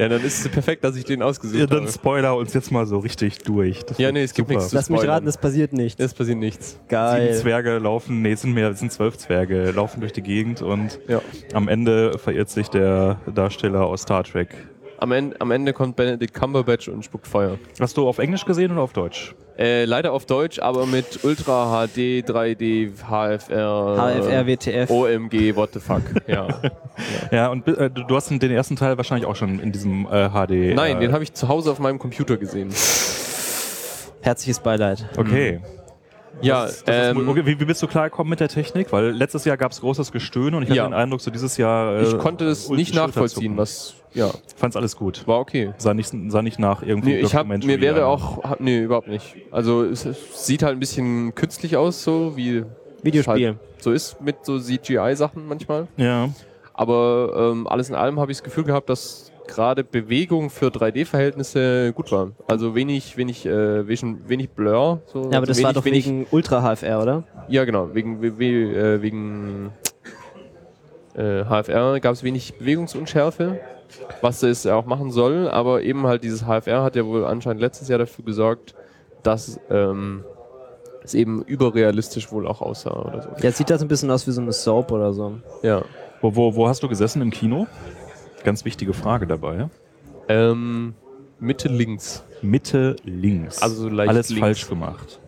Ja, dann ist es perfekt, dass ich den ausgesucht Ja, dann habe. spoiler uns jetzt mal so richtig durch. Das Ja, nee, es gibt super. nichts zu lass mich raten, es passiert nichts. Es passiert nichts. Sieben Geil. Zwerge laufen, nee, es sind mehr, es sind zwölf Zwerge, laufen durch die Gegend und Ja. am Ende verirrt sich der Darsteller aus Star Trek. Am Ende, am Ende kommt Benedict Cumberbatch und spuckt Feuer. Hast du auf Englisch gesehen oder auf Deutsch? Äh, leider auf Deutsch, aber mit Ultra HD, 3D, HFR. HFR, WTF. OMG, what the fuck. (laughs) Ja. Ja, und äh, du du hast den ersten Teil wahrscheinlich auch schon in diesem äh, HD. Nein, äh, den habe ich zu Hause auf meinem Computer gesehen. Herzliches Beileid. Okay. Ja, Das ist, das ist, ähm, okay, wie, wie bist du klargekommen mit der Technik? Weil letztes Jahr gab es großes Gestöhn und ich hatte Ja. den Eindruck, so dieses Jahr. Äh, ich konnte es nicht nachvollziehen, was. Ja, Fand's alles gut. war okay. Sah nicht, sah nicht nach irgendwie. Nee, ich hab, mir wäre auch. Hab, nee, überhaupt nicht. Also, es, es sieht halt ein bisschen künstlich aus, so wie. Videospiel. Halt so ist mit so CGI-Sachen manchmal. Ja. Aber ähm, alles in allem habe ich das Gefühl gehabt, dass gerade Bewegung für 3D-Verhältnisse gut war. Also wenig, wenig, äh, wenig, wenig Blur. So, Ja, aber also das wenig, war doch wenig, wegen Ultra HFR, oder? Ja, genau. Wegen, we- we- äh, wegen äh, HFR gab es wenig Bewegungsunschärfe, was es auch machen soll. Aber eben halt dieses HFR hat ja wohl anscheinend letztes Jahr dafür gesorgt, dass ähm, es eben überrealistisch wohl auch aussah oder so. Jetzt sieht das ein bisschen aus wie so eine Soap oder so. Ja. Wo, wo, wo hast du gesessen im Kino? Ganz wichtige Frage dabei. Ähm, Mitte links. Mitte links. Also so leicht Alles links. falsch gemacht.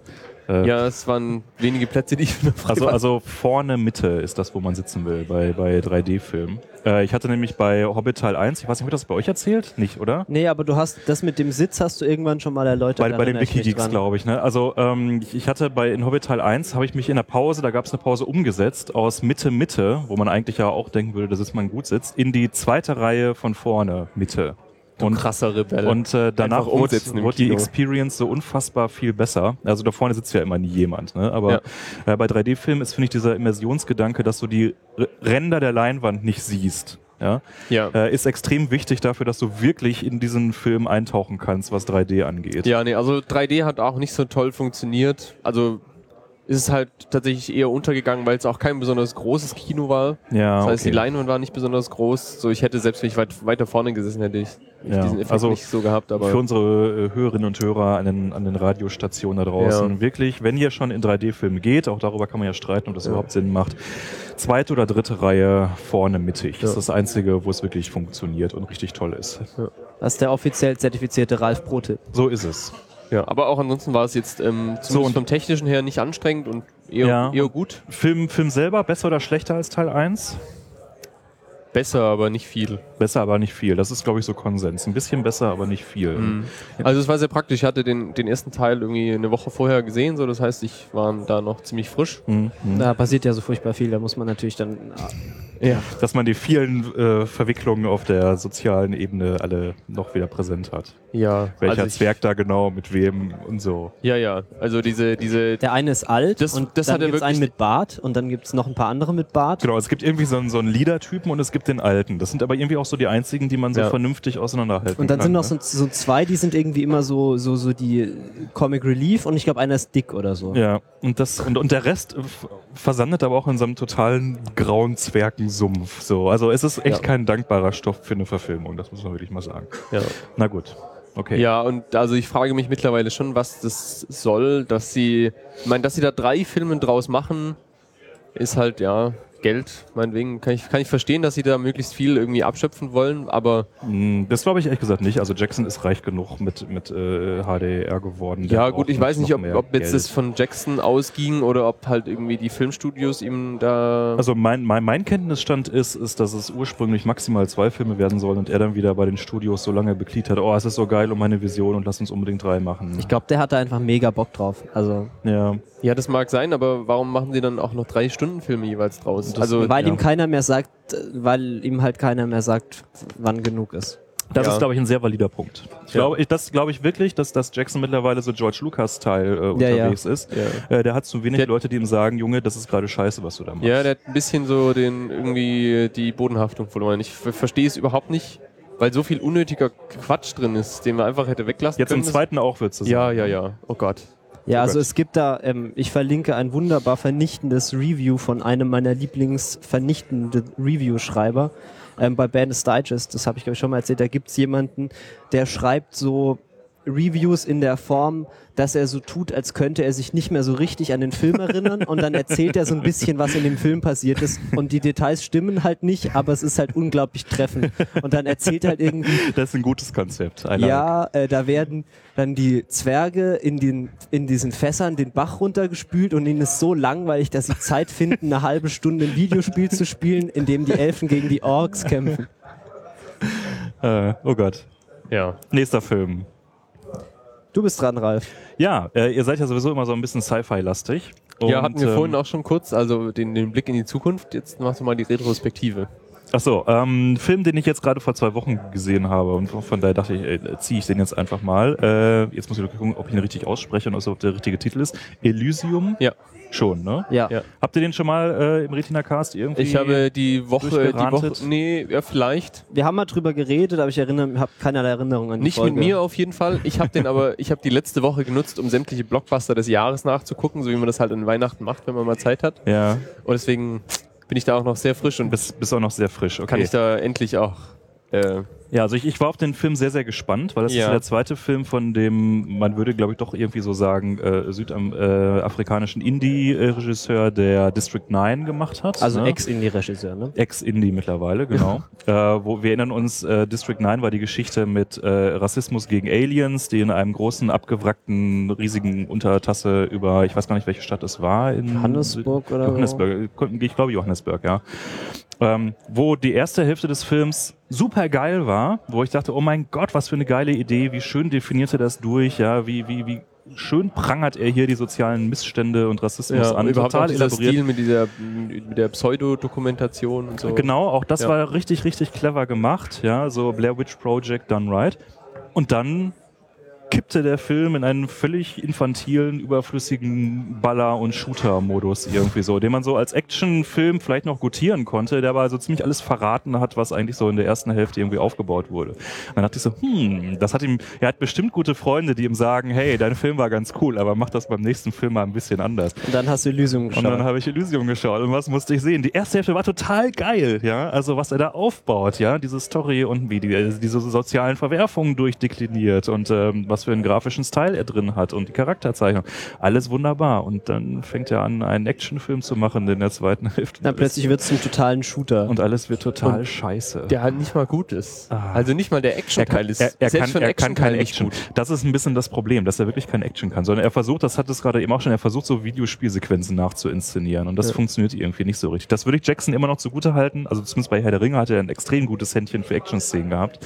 Äh, Ja, es waren wenige Plätze, die ich noch frei Also, war. also vorne Mitte ist das, wo man sitzen will bei, bei 3D-Filmen. Äh, ich hatte nämlich bei Hobbit Teil 1, ich weiß nicht, wird das bei euch erzählt? Nicht, oder? Nee, aber du hast das mit dem Sitz hast du irgendwann schon mal erläutert. Bei, bei den ich dran. glaube ich. Ne? Also ähm, ich, ich hatte bei in Hobbit Teil 1, habe ich mich in der Pause, da gab es eine Pause umgesetzt, aus Mitte Mitte, wo man eigentlich ja auch denken würde, dass man gut sitzt, in die zweite Reihe von vorne Mitte. Und krasser Rebell. Und äh, danach wurde, die. Experience so unfassbar viel besser. Also da vorne sitzt ja immer nie jemand. Ne? Aber äh, bei 3D-Filmen ist, finde ich, dieser Immersionsgedanke, dass du die R Ränder der Leinwand nicht siehst. Ja, ja. äh, ist extrem wichtig dafür, dass du wirklich in diesen Film eintauchen kannst, was 3D angeht. ja, nee, also 3D hat auch nicht so toll funktioniert. Also ist es halt tatsächlich eher untergegangen, weil es auch kein besonders großes Kino war. Ja, Das heißt, okay. die Leinwand war nicht besonders groß. So, ich hätte selbst wenn ich weit, weiter vorne gesessen, hätte ich Ja, diesen Effekt also nicht so gehabt. Aber Für unsere äh, Hörerinnen und Hörer an den, an den Radiostationen da draußen, Ja. wirklich, wenn ihr schon in 3D-Filme geht, auch darüber kann man ja streiten, ob das Ja. überhaupt Sinn macht, zweite oder dritte Reihe vorne mittig. Das ist das Einzige, wo es wirklich funktioniert und richtig toll ist. Das ist der offiziell zertifizierte Ralf Pro-Tipp. So ist es. Ja, aber auch ansonsten war es jetzt ähm, So, und- vom technischen her nicht anstrengend und eher, Ja. eher gut. Film, Film selber besser oder schlechter als Teil 1? Besser, aber nicht viel. Besser, aber nicht viel. Das ist, glaube ich, so Konsens. Ein bisschen besser, aber nicht viel. Mhm. Also es war sehr praktisch. Ich hatte den, den ersten Teil irgendwie eine Woche vorher gesehen, so das heißt, ich war da noch ziemlich frisch. Mhm. Mhm. Da passiert ja so furchtbar viel, da muss man natürlich dann. Ja. Dass man die vielen äh, Verwicklungen auf der sozialen Ebene alle noch wieder präsent hat. Ja. Welcher also Zwerg da genau mit wem und so. Ja, ja. Also diese, diese Der eine ist alt Das- und das dann hat er gibt es einen mit Bart und dann gibt es noch ein paar andere mit Bart. Genau, es gibt irgendwie so einen, so einen Leader-Typen und es gibt den Alten. Das sind aber irgendwie auch so die einzigen, die man so Ja. vernünftig auseinanderhalten Und dann kann. sind noch ne? so, so zwei, die sind irgendwie immer so, so, so die Comic Relief und ich glaube, einer ist dick oder so. Ja, und, das, und, und der Rest versandet aber auch in so einem totalen grauen Zwergensumpf. So. Also es ist echt Ja. kein dankbarer Stoff für eine Verfilmung, das muss man wirklich mal sagen. ja. Na gut, okay. Ja, und also ich frage mich mittlerweile schon, was das soll, dass sie, ich meine, dass sie da drei Filme draus machen, ist halt, ja, Geld, meinetwegen kann ich, kann ich verstehen, dass sie da möglichst viel irgendwie abschöpfen wollen, aber Mm, Das glaube ich ehrlich gesagt nicht. Also Jackson ist reich genug mit, mit äh, HDR geworden. Der ja gut, ich weiß nicht, ob, ob jetzt Geld. das von Jackson ausging oder ob halt irgendwie die Filmstudios ihm da... Also mein, mein, mein Kenntnisstand ist, ist, dass es ursprünglich maximal zwei Filme werden sollen und er dann wieder bei den Studios so lange bekliet hat, oh, es ist so geil um meine Vision und lass uns unbedingt drei machen. Ich glaube, der hat da einfach mega Bock drauf. Also, ja. Ja, das mag sein, aber warum machen sie dann auch noch drei Stunden Filme jeweils draus? Also weil ja. ihm keiner mehr sagt, weil ihm halt keiner mehr sagt, wann genug ist. Das Ja. ist, glaube ich, ein sehr valider Punkt. Ich Ja. glaube, ich, das glaube ich wirklich, dass, dass Jackson mittlerweile so George Lucas-Teil äh, Ja, unterwegs ist. Ja. Äh, der hat zu wenig Der- Leute, die ihm sagen, Junge, das ist gerade scheiße, was du da machst. Ja, der hat ein bisschen so den irgendwie die Bodenhaftung verloren. Ich ver- verstehe es überhaupt nicht, weil so viel unnötiger Quatsch drin ist, den man einfach hätte weglassen Jetzt können. im zweiten auch, würdest du Ja, ja, ja. Oh Gott. Ja, Oh also Gott. es gibt da, ähm, ich verlinke ein wunderbar vernichtendes Review von einem meiner Lieblingsvernichtenden Review-Schreiber ähm, bei Bandits Digest. Das habe ich, glaube ich, schon mal erzählt. Da gibt's jemanden, der schreibt so Reviews in der Form, dass er so tut, als könnte er sich nicht mehr so richtig an den Film erinnern und dann erzählt er so ein bisschen, was in dem Film passiert ist und die Details stimmen halt nicht, aber es ist halt unglaublich treffend und dann erzählt halt irgendwie, Das ist ein gutes Konzept. I like. ja, äh, da werden dann die Zwerge in, den, in diesen Fässern den Bach runtergespült und ihnen ist so langweilig, dass sie Zeit finden, eine halbe Stunde ein Videospiel zu spielen, in dem die Elfen gegen die Orks kämpfen. Äh, oh Gott. Ja. Nächster Film. Du bist dran, Ralf. Ja, äh, ihr seid ja sowieso immer so ein bisschen Sci-Fi-lastig. ja, hatten wir ähm, vorhin auch schon kurz, also den, den Blick in die Zukunft. Jetzt machst du mal die Retrospektive. Ach so, ähm, Film, den ich jetzt gerade vor zwei Wochen gesehen habe und von daher dachte ich, ey, ziehe ich den jetzt einfach mal. Äh, jetzt muss ich gucken, ob ich ihn richtig ausspreche und ob der richtige Titel ist. Elysium? Ja. Schon, ne? Ja. Ja. Habt ihr den schon mal äh, im Retina Cast irgendwie? Ich habe die Woche, die? Woche, nee, ja, vielleicht. Wir haben mal drüber geredet, aber ich erinnere, habe keinerlei Erinnerung an die Nicht Folge. mit mir auf jeden Fall. Ich habe den aber, ich habe die letzte Woche genutzt, um sämtliche Blockbuster des Jahres nachzugucken, so wie man das halt an Weihnachten macht, wenn man mal Zeit hat. Ja, Und deswegen bin ich da auch noch sehr frisch und bist, bist auch noch sehr frisch. Okay. kann ich da endlich auch. Äh, Ja, also ich, ich war auf den Film sehr, sehr gespannt, weil das Ja. ist der zweite Film, von dem man würde, glaube ich, doch irgendwie so sagen, äh, südafrikanischen Indie-Regisseur, der District 9 gemacht hat. Also ne? Ex-Indie-Regisseur, ne? Ex-Indie mittlerweile, genau. (laughs) äh, wo wir erinnern uns, äh, District 9 war die Geschichte mit äh, Rassismus gegen Aliens, die in einem großen, abgewrackten, riesigen Untertasse über, ich weiß gar nicht, welche Stadt es war. In Johannesburg oder? Johannesburg, ich glaube Johannesburg, ja. Ähm, wo die erste Hälfte des Films super geil war, wo ich dachte, oh mein Gott, was für eine geile Idee, wie schön definiert er das durch, ja, wie, wie, wie schön prangert er hier die sozialen Missstände und Rassismus ja, an. und überhaupt Total dieser elaboriert. Stil mit dieser mit der Pseudodokumentation und so. Genau, auch das Ja. war richtig, richtig clever gemacht. Ja, so Blair Witch Project done right. Und dann kippte der Film in einen völlig infantilen, überflüssigen Baller- und Shooter-Modus irgendwie so, den man so als Actionfilm vielleicht noch gutieren konnte, der aber so ziemlich alles verraten hat, was eigentlich so in der ersten Hälfte irgendwie aufgebaut wurde. Und dann dachte ich so, hm, das hat ihm, er hat bestimmt gute Freunde, die ihm sagen, hey, dein Film war ganz cool, aber mach das beim nächsten Film mal ein bisschen anders. Und dann hast du Elysium Und dann geschaut. habe ich Elysium geschaut und was musste ich sehen? Die erste Hälfte war total geil, ja. Also was er da aufbaut, ja, diese Story und wie die, diese sozialen Verwerfungen durchdekliniert und ähm, was für einen grafischen Style er drin hat und die Charakterzeichnung. Alles wunderbar. Und dann fängt er an, einen Actionfilm zu machen in der zweiten Hälfte. Dann plötzlich wird es zum totalen Shooter. und alles wird total Und scheiße. Der halt nicht mal gut ist. Ah. Also nicht mal der Action-Teil ist. er, er, selbst kann, für er kann Action-Teil kein nicht Action. gut. Das ist ein bisschen das Problem, dass er wirklich kein Action kann, sondern er versucht, das hat es gerade eben auch schon, er versucht so Videospielsequenzen nachzuinszenieren und das Ja. funktioniert irgendwie nicht so richtig. Das würde ich Jackson immer noch zugute halten, also zumindest bei Herr der Ringe hat er ein extrem gutes Händchen für Action-Szenen gehabt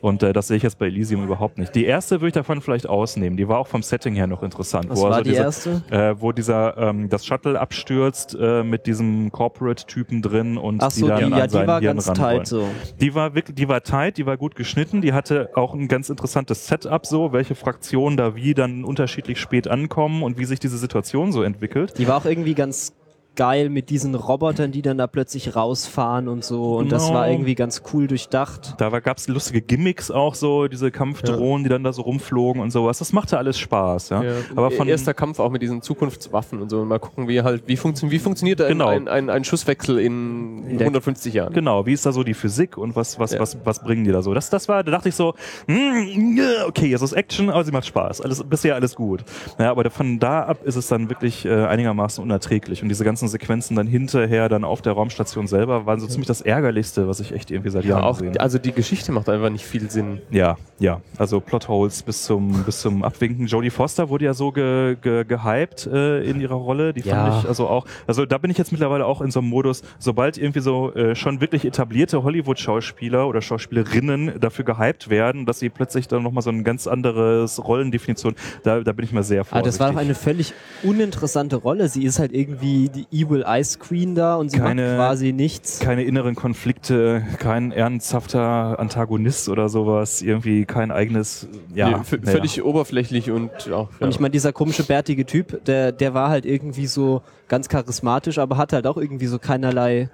und äh, das sehe ich jetzt bei Elysium überhaupt nicht. Die erste würde ich davon vielleicht ausnehmen, die war auch vom Setting her noch interessant. Was wo war also die diese, erste? Äh, wo dieser ähm, das Shuttle abstürzt äh, mit diesem Corporate-Typen drin und Ach so, die die, dann ja, an die seinen war Hirn ganz tight so. Die war wirklich, die war tight, die war gut geschnitten, die hatte auch ein ganz interessantes Setup so, welche Fraktionen da wie dann unterschiedlich spät ankommen und wie sich diese Situation so entwickelt. Die war auch irgendwie ganz geil mit diesen Robotern, die dann da plötzlich rausfahren und so. Und das Genau. war irgendwie ganz cool durchdacht. Da gab es lustige Gimmicks auch so, diese Kampfdrohnen, die dann da so rumflogen und sowas. Das machte alles Spaß, ja. Ja, Aber von erster Kampf auch mit diesen Zukunftswaffen und so. Und mal gucken, wie halt, wie, funktio wie funktioniert ein, Genau. ein, ein, ein Schusswechsel in In der- 150 Jahren. Genau, wie ist da so die Physik und was, was, Ja. was, was bringen die da so? Das, das war, da dachte ich so, ja, okay, es ist Action, aber sie macht Spaß. Alles, bisher alles gut. Ja, aber von da ab ist es dann wirklich äh, einigermaßen unerträglich. Und diese ganzen Sequenzen dann hinterher, dann auf der Raumstation selber, waren so ziemlich das Ärgerlichste, was ich echt irgendwie seit Ja, Jahren auch, gesehen habe. also die Geschichte macht einfach nicht viel Sinn. Ja, ja. Also Plotholes bis zum, bis zum Abwinken. Jodie Foster wurde ja so ge, ge, gehypt äh, in ihrer Rolle. Die fand Ja. ich also auch. Also da bin ich jetzt mittlerweile auch in so einem Modus, sobald irgendwie so äh, schon wirklich etablierte Hollywood-Schauspieler oder Schauspielerinnen dafür gehypt werden, dass sie plötzlich dann nochmal so ein ganz anderes Rollendefinition, da, da bin ich mal sehr Aber vorsichtig. das war doch eine völlig uninteressante Rolle. Sie ist halt irgendwie die Evil Ice Queen da und sie Keine- macht quasi nichts. keine inneren Konflikte, kein ernsthafter Antagonist oder sowas, irgendwie kein eigenes, ja, Nee, naja. völlig oberflächlich und auch. Ja. Und ich meine, dieser komische bärtige Typ, der, der war halt irgendwie so ganz charismatisch, aber hat halt auch irgendwie so keinerlei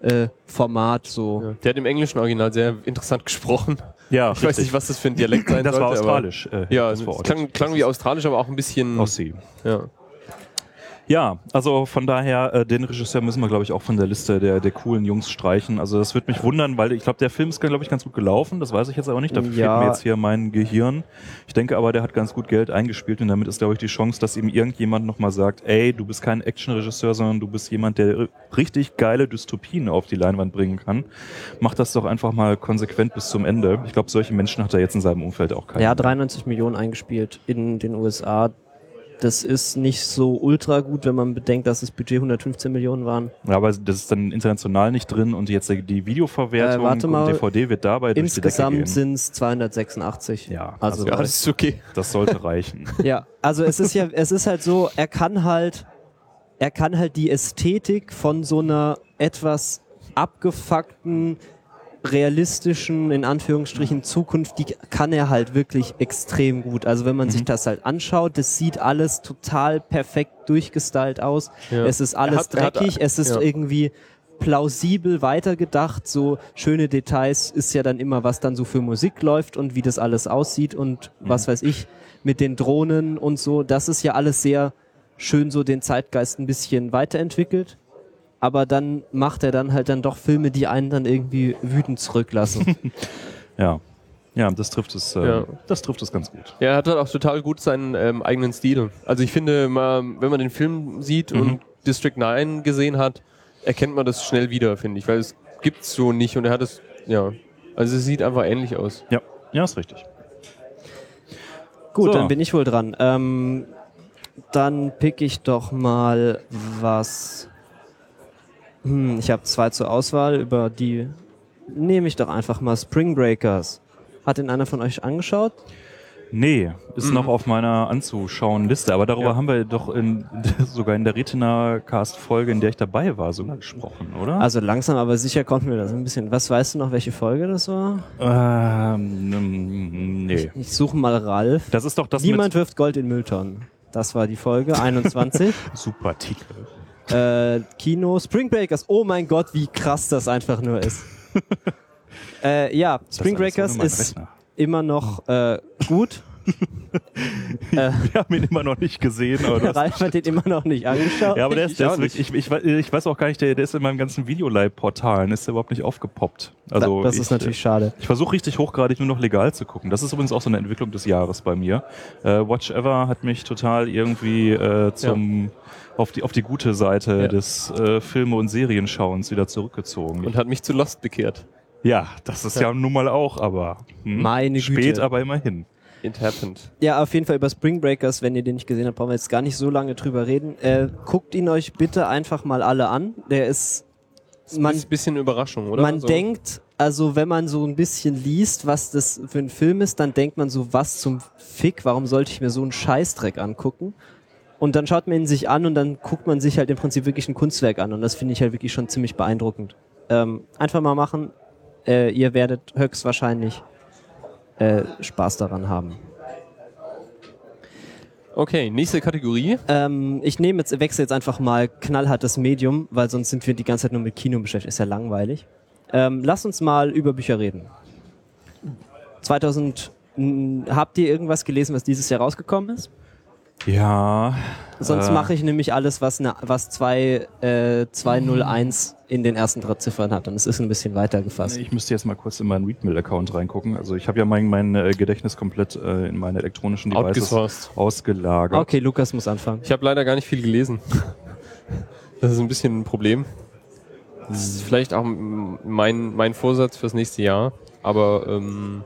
äh, Format so. ja. Der hat im englischen Original sehr interessant gesprochen. ja, Ich weiß nicht, was das für ein Dialekt sein das sollte. war aber- australisch. Äh, Ja, das klang, klang wie australisch, aber auch ein bisschen. Aussie. Ja. Ja, also von daher, äh, den Regisseur müssen wir, glaube ich, auch von der Liste der, der coolen Jungs streichen. Also das wird mich wundern, weil ich glaube, der Film ist, glaube ich, ganz gut gelaufen. Das weiß ich jetzt aber nicht. Dafür Ja. fehlt mir jetzt hier mein Gehirn. Ich denke aber, der hat ganz gut Geld eingespielt und damit ist, glaube ich, die Chance, dass ihm irgendjemand nochmal sagt, ey, du bist kein Actionregisseur, sondern du bist jemand, der richtig geile Dystopien auf die Leinwand bringen kann. Mach das doch einfach mal konsequent bis zum Ende. Ich glaube, solche Menschen hat er jetzt in seinem Umfeld auch keinen. Er hat 93 Millionen eingespielt in den USA. Das ist nicht so ultra gut, wenn man bedenkt, dass das Budget 115 Millionen waren. Ja, aber das ist dann international nicht drin und jetzt die Videoverwertung Äh, warte mal. und DVD wird dabei Insgesamt sind es 286. Ja, also, ja, das ist okay. (laughs) Das sollte reichen. ja, also es ist ja, es ist halt so, er kann halt, er kann halt die Ästhetik von so einer etwas abgefuckten, realistischen, in Anführungsstrichen, Zukunft, die kann er halt wirklich extrem gut. Also wenn man sich das halt anschaut, das sieht alles total perfekt durchgestylt aus. Ja. Es ist alles hat- er hat- dreckig, es ist ja. irgendwie plausibel weitergedacht. So schöne Details ist ja dann immer, was dann so für Musik läuft und wie das alles aussieht und was weiß ich mit den Drohnen und so. Das ist ja alles sehr schön so den Zeitgeist ein bisschen weiterentwickelt. Aber dann macht er dann halt dann doch Filme, die einen dann irgendwie wütend zurücklassen. (laughs) Ja. Ja, das trifft es, äh, Ja. das trifft es ganz gut. Ja, er hat halt auch total gut seinen ähm, eigenen Stil. Also ich finde, mal, wenn man den Film sieht Mhm. und District 9 gesehen hat, erkennt man das schnell wieder, finde ich, weil es gibt's so nicht und er hat es, ja. Also es sieht einfach ähnlich aus. Ja, ja, ist richtig. Gut, So. dann bin ich wohl dran. Ähm, dann pick ich doch mal was. Hm, ich habe zwei zur Auswahl, über die nehme ich doch einfach mal Spring Breakers. Hat den einer von euch angeschaut? Nee, ist noch auf meiner anzuschauen Liste, aber darüber Ja. haben wir doch in, (laughs) sogar in der Retina-Cast-Folge, in der ich dabei war, sogar gesprochen, oder? Also langsam, aber sicher kommt mir das ein bisschen. Was weißt du noch, welche Folge das war? ähm, nee. Ich suche mal Ralf. Das ist doch das Niemand wirft Gold in Mülltonnen. Das war die Folge 21. mit (laughs) super Titel. Äh, Kino Spring Breakers. Oh mein Gott, wie krass das einfach nur ist. (laughs) äh, ja, Spring Breakers ist immer noch äh, gut. (laughs) Wir haben ihn immer noch nicht gesehen, aber das Ralf hat den immer noch nicht angeschaut. Ja, aber der ist, Ich der auch ist wirklich, ich, ich, wei- ich weiß auch gar nicht, der, der ist in meinem ganzen Videolive-Portalen, ist der überhaupt nicht aufgepoppt. Also das ich, ist natürlich schade. Ich versuche richtig hochgradig nur noch legal zu gucken. Das ist übrigens auch so eine Entwicklung des Jahres bei mir. Äh, Watch Ever hat mich total irgendwie äh, zum auf die auf die gute Seite Ja. des äh, Filme- und Serienschauens wieder zurückgezogen. Und hat mich zu Lost bekehrt. ja, das ist ja, nun mal auch, aber hm, Meine spät, Güte. aber immerhin. It happened. Ja, auf jeden Fall über Spring Breakers, wenn ihr den nicht gesehen habt, brauchen wir jetzt gar nicht so lange drüber reden. Äh, guckt ihn euch bitte einfach mal alle an. Der ist, man, ist ein bisschen Überraschung, oder? man So. denkt, also wenn man so ein bisschen liest, was das für ein Film ist, dann denkt man so, was zum Fick, warum sollte ich mir so einen Scheißdreck angucken? Und dann schaut man ihn sich an und dann guckt man sich halt im Prinzip wirklich ein Kunstwerk an und das finde ich halt wirklich schon ziemlich beeindruckend. Ähm, einfach mal machen, äh, ihr werdet höchstwahrscheinlich äh, Spaß daran haben. Okay, nächste Kategorie. Ähm, ich nehme jetzt, wechsle jetzt einfach mal knallhartes Medium, weil sonst sind wir die ganze Zeit nur mit Kino beschäftigt. Ist ja langweilig. Ähm, lass uns mal über Bücher reden. 2000, mh, habt ihr irgendwas gelesen, was dieses Jahr rausgekommen ist? Ja. Sonst äh, mache ich nämlich alles, was, ne, was zwei, äh, 201 in den ersten drei Ziffern hat. Und es ist ein bisschen weiter gefasst. Ich müsste jetzt mal kurz in meinen Readmill-Account reingucken. Also ich habe ja mein, mein äh, Gedächtnis komplett äh, in meine elektronischen Devices Outgesourced. ausgelagert. Okay, Lukas muss anfangen. Ich habe leider gar nicht viel gelesen. (laughs) Das ist ein bisschen ein Problem. Das ist vielleicht auch mein, mein Vorsatz fürs nächste Jahr. Aber ähm,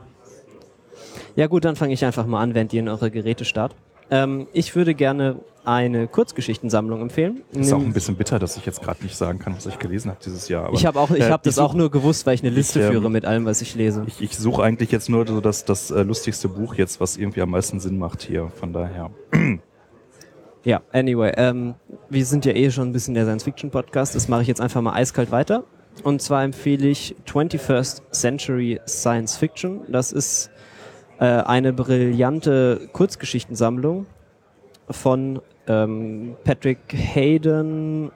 Ja gut, dann fange ich einfach mal an, während ihr in eure Geräte starrt. Ähm, ich würde gerne eine Kurzgeschichtensammlung empfehlen. Ist auch ein bisschen bitter, dass ich jetzt gerade nicht sagen kann, was ich gelesen habe dieses Jahr. Aber Ich habe auch, ich äh, habe das such- auch nur gewusst, weil ich eine Liste ich, ähm, führe mit allem, was ich lese. Ich, ich suche eigentlich jetzt nur so das, das äh, lustigste Buch jetzt, was irgendwie am meisten Sinn macht hier. Von daher. (clears throat) Ja, anyway, ähm, wir sind ja eh schon ein bisschen der Science-Fiction-Podcast, das mache ich jetzt einfach mal eiskalt weiter. Und zwar empfehle ich 21st Century Science Fiction. Das ist äh, eine brillante Kurzgeschichtensammlung von ähm, Patrick Hayden,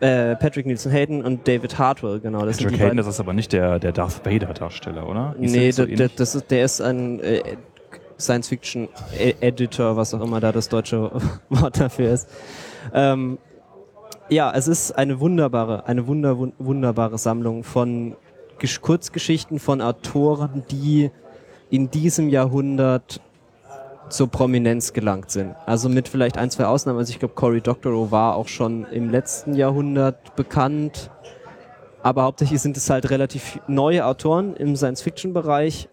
äh, Patrick Nielsen Hayden und David Hartwell, genau. Das Patrick Hayden, beiden- das ist aber nicht der, der Darth Vader-Darsteller, oder? Ist Nee, so der, das ist, der ist ein äh, Science-Fiction-Editor, was auch immer da das deutsche (laughs) Wort dafür ist. Ähm, ja, es ist eine wunderbare, eine wunder, wun- wunderbare Sammlung von Kurzgeschichten von Autoren, die in diesem Jahrhundert zur Prominenz gelangt sind. Also mit vielleicht ein, zwei Ausnahmen. Also ich glaube, Cory Doctorow war auch schon im letzten Jahrhundert bekannt. Aber hauptsächlich sind es halt relativ neue Autoren im Science-Fiction-Bereich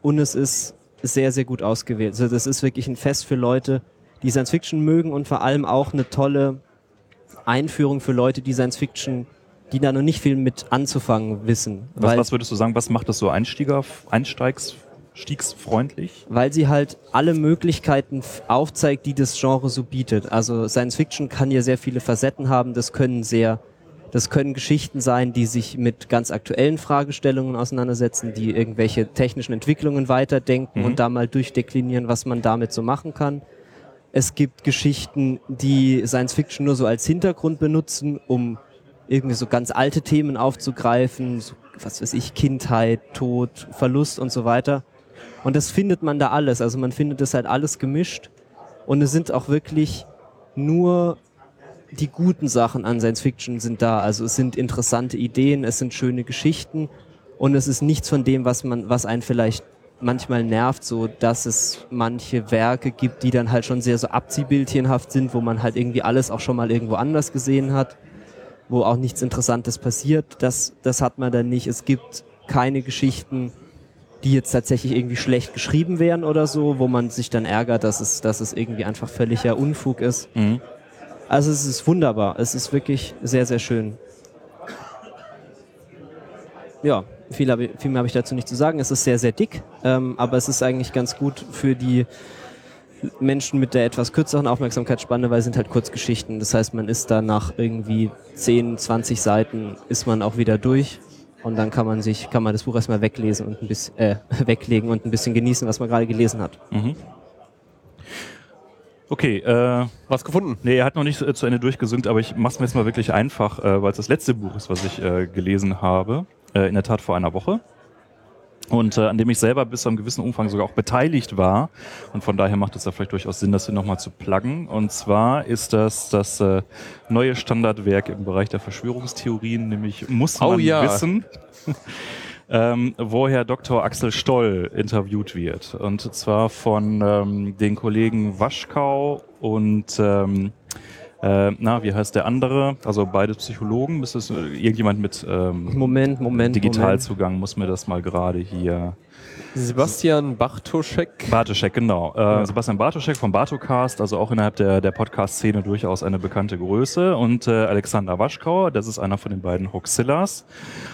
und es ist sehr, sehr gut ausgewählt. Also das ist wirklich ein Fest für Leute, die Science-Fiction mögen und vor allem auch eine tolle Einführung für Leute, die Science-Fiction, die da noch nicht viel mit anzufangen wissen. Was, was würdest du sagen, was macht das so Einstieger, Einsteigs, stiegsfreundlich? weil sie halt alle Möglichkeiten aufzeigt, die das Genre so bietet. Also Science-Fiction kann ja sehr viele Facetten haben. Das können sehr Das können Geschichten sein, die sich mit ganz aktuellen Fragestellungen auseinandersetzen, die irgendwelche technischen Entwicklungen weiterdenken Mhm. und da mal durchdeklinieren, was man damit so machen kann. Es gibt Geschichten, die Science Fiction nur so als Hintergrund benutzen, um irgendwie so ganz alte Themen aufzugreifen, so, was weiß ich, Kindheit, Tod, Verlust und so weiter. Und das findet man da alles. Also man findet das halt alles gemischt. Und es sind auch wirklich nur die guten Sachen an Science Fiction sind da. Also es sind interessante Ideen, es sind schöne Geschichten und es ist nichts von dem, was man, was einen vielleicht manchmal nervt, so dass es manche Werke gibt, die dann halt schon sehr so abziehbildchenhaft sind, wo man halt irgendwie alles auch schon mal irgendwo anders gesehen hat, wo auch nichts Interessantes passiert. Das, das hat man dann nicht. Es gibt keine Geschichten, die jetzt tatsächlich irgendwie schlecht geschrieben wären oder so, wo man sich dann ärgert, dass es, dass es irgendwie einfach völliger Unfug ist. Mhm. Also es ist wunderbar. Es ist wirklich sehr, sehr schön. Ja, viel, hab ich, viel mehr habe ich dazu nicht zu sagen. Es ist sehr, sehr dick, ähm, aber es ist eigentlich ganz gut für die Menschen mit der etwas kürzeren Aufmerksamkeitsspanne, weil es sind halt Kurzgeschichten. Das heißt, man ist da nach irgendwie 10, 20 Seiten ist man auch wieder durch und dann kann man sich, kann man das Buch erstmal weglesen und ein bisschen, äh, (laughs) weglegen und ein bisschen genießen, was man gerade gelesen hat. Mhm. Okay, äh, Was gefunden? nee, er hat noch nicht äh, zu Ende durchgesüngt, aber ich mach's mir jetzt mal wirklich einfach, äh, weil es das letzte Buch ist, was ich äh, gelesen habe. Äh, in der Tat vor einer Woche. Und äh, an dem ich selber bis zu einem gewissen Umfang sogar auch beteiligt war. Und von daher macht es ja vielleicht durchaus Sinn, das hier nochmal zu pluggen. Und zwar ist das das äh, neue Standardwerk im Bereich der Verschwörungstheorien, nämlich Muss Oh man ja. wissen. (laughs) ähm, wo Herr Dr. Axel Stoll interviewt wird. Und zwar von ähm, den Kollegen Waschkau und ähm, äh, na, wie heißt der andere? Also beide Psychologen. Ist das äh, irgendjemand mit ähm, Moment, Moment, Digitalzugang? Muss mir das mal gerade hier. Sebastian Bartoschek. Bartoschek, genau. Äh, Sebastian Bartoschek vom Bartocast, also auch innerhalb der, der Podcast-Szene durchaus eine bekannte Größe. Und äh, Alexander Waschkauer, das ist einer von den beiden Hoxillas,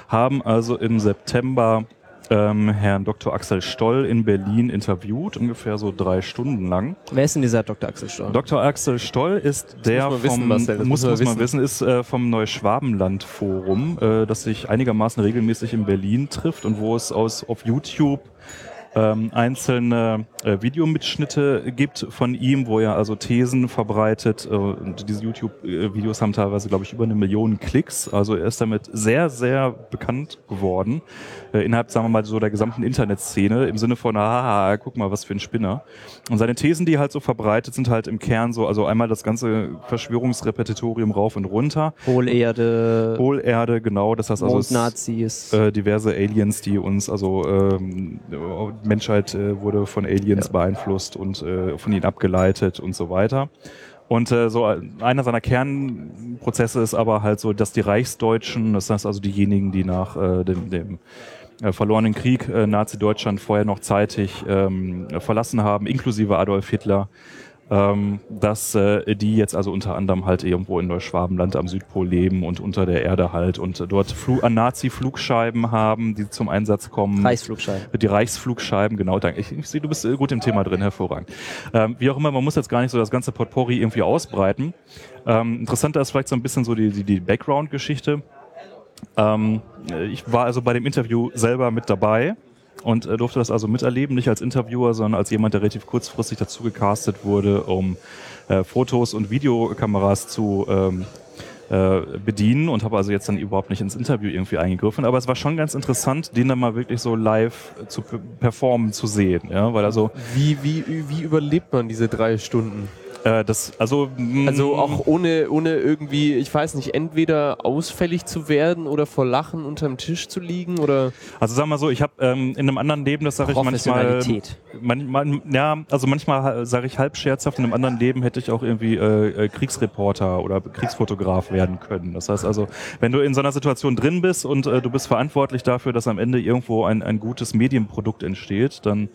haben also im September ähm, Herrn Dr. Axel Stoll in Berlin interviewt, ungefähr so drei Stunden lang. Wer ist denn dieser Dr. Axel Storm? Dr. Axel Stoll ist der muss man wissen, vom, muss, muss man wissen, ist äh, vom Neuschwabenland-Forum, äh, das sich einigermaßen regelmäßig in Berlin trifft und wo es aus auf YouTube ähm, einzelne äh, Videomitschnitte gibt von ihm, wo er also Thesen verbreitet. Äh, und diese YouTube-Videos haben teilweise, glaube ich, über eine Million Klicks. Also er ist damit sehr, sehr bekannt geworden. Äh, innerhalb, sagen wir mal, so der gesamten Internetszene. Im Sinne von, haha, guck mal, was für ein Spinner. Und seine Thesen, die halt so verbreitet, sind halt im Kern so, also einmal das ganze Verschwörungsrepetitorium rauf und runter. Hohlerde, Hohlerde, genau. Das heißt also, es- Mondnazis. äh, diverse Aliens, die uns, also ähm, Menschheit äh, wurde von Aliens beeinflusst und äh, von ihnen abgeleitet und so weiter. Und äh, so einer seiner Kernprozesse ist aber halt so, dass die Reichsdeutschen, das heißt also diejenigen, die nach äh, dem, dem äh, verlorenen Krieg äh, Nazi-Deutschland vorher noch zeitig ähm, verlassen haben, inklusive Adolf Hitler, ähm, dass äh, die jetzt also unter anderem halt irgendwo in Neuschwabenland am Südpol leben und unter der Erde halt und äh, dort Flu an Nazi-Flugscheiben haben, die zum Einsatz kommen. Reichsflugschein. Die Reichsflugscheiben, genau, danke. Ich, ich sehe, du bist äh, gut im Thema drin, hervorragend. Ähm, wie auch immer, man muss jetzt gar nicht so das ganze Potpourri irgendwie ausbreiten. Ähm, interessanter ist vielleicht so ein bisschen so die, die, die Background-Geschichte. Ähm, äh, ich war also bei dem Interview selber mit dabei und äh, durfte das also miterleben, nicht als Interviewer, sondern als jemand, der relativ kurzfristig dazu gecastet wurde, um äh, Fotos und Videokameras zu ähm, äh, bedienen und habe also jetzt dann überhaupt nicht ins Interview irgendwie eingegriffen. Aber es war schon ganz interessant, den dann mal wirklich so live äh, zu pe- performen zu sehen. Ja, weil also Wie, wie, wie überlebt man diese drei Stunden? Äh, das, also mh, Also auch ohne, ohne irgendwie, ich weiß nicht, entweder ausfällig zu werden oder vor Lachen unterm Tisch zu liegen oder. Also sag mal so, ich habe ähm, in einem anderen Leben, das sage ich manchmal, man, man, ja, also manchmal sage ich halb scherzhaft, in einem anderen Leben hätte ich auch irgendwie äh, äh, Kriegsreporter oder Kriegsfotograf werden können. Das heißt also, wenn du in so einer Situation drin bist und äh, du bist verantwortlich dafür, dass am Ende irgendwo ein, ein gutes Medienprodukt entsteht, dann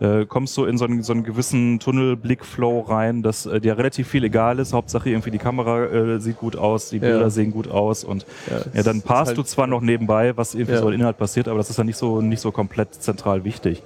äh, kommst du in so einen, so einen gewissen Tunnelblickflow rein, dass äh, dir relativ viel egal ist. Hauptsache irgendwie die Kamera äh, sieht gut aus, die Bilder sehen gut aus und ja, dann ist passt halt- du zwar noch nebenbei, was irgendwie Ja. so an Inhalt passiert, aber das ist ja nicht so nicht so komplett zentral wichtig.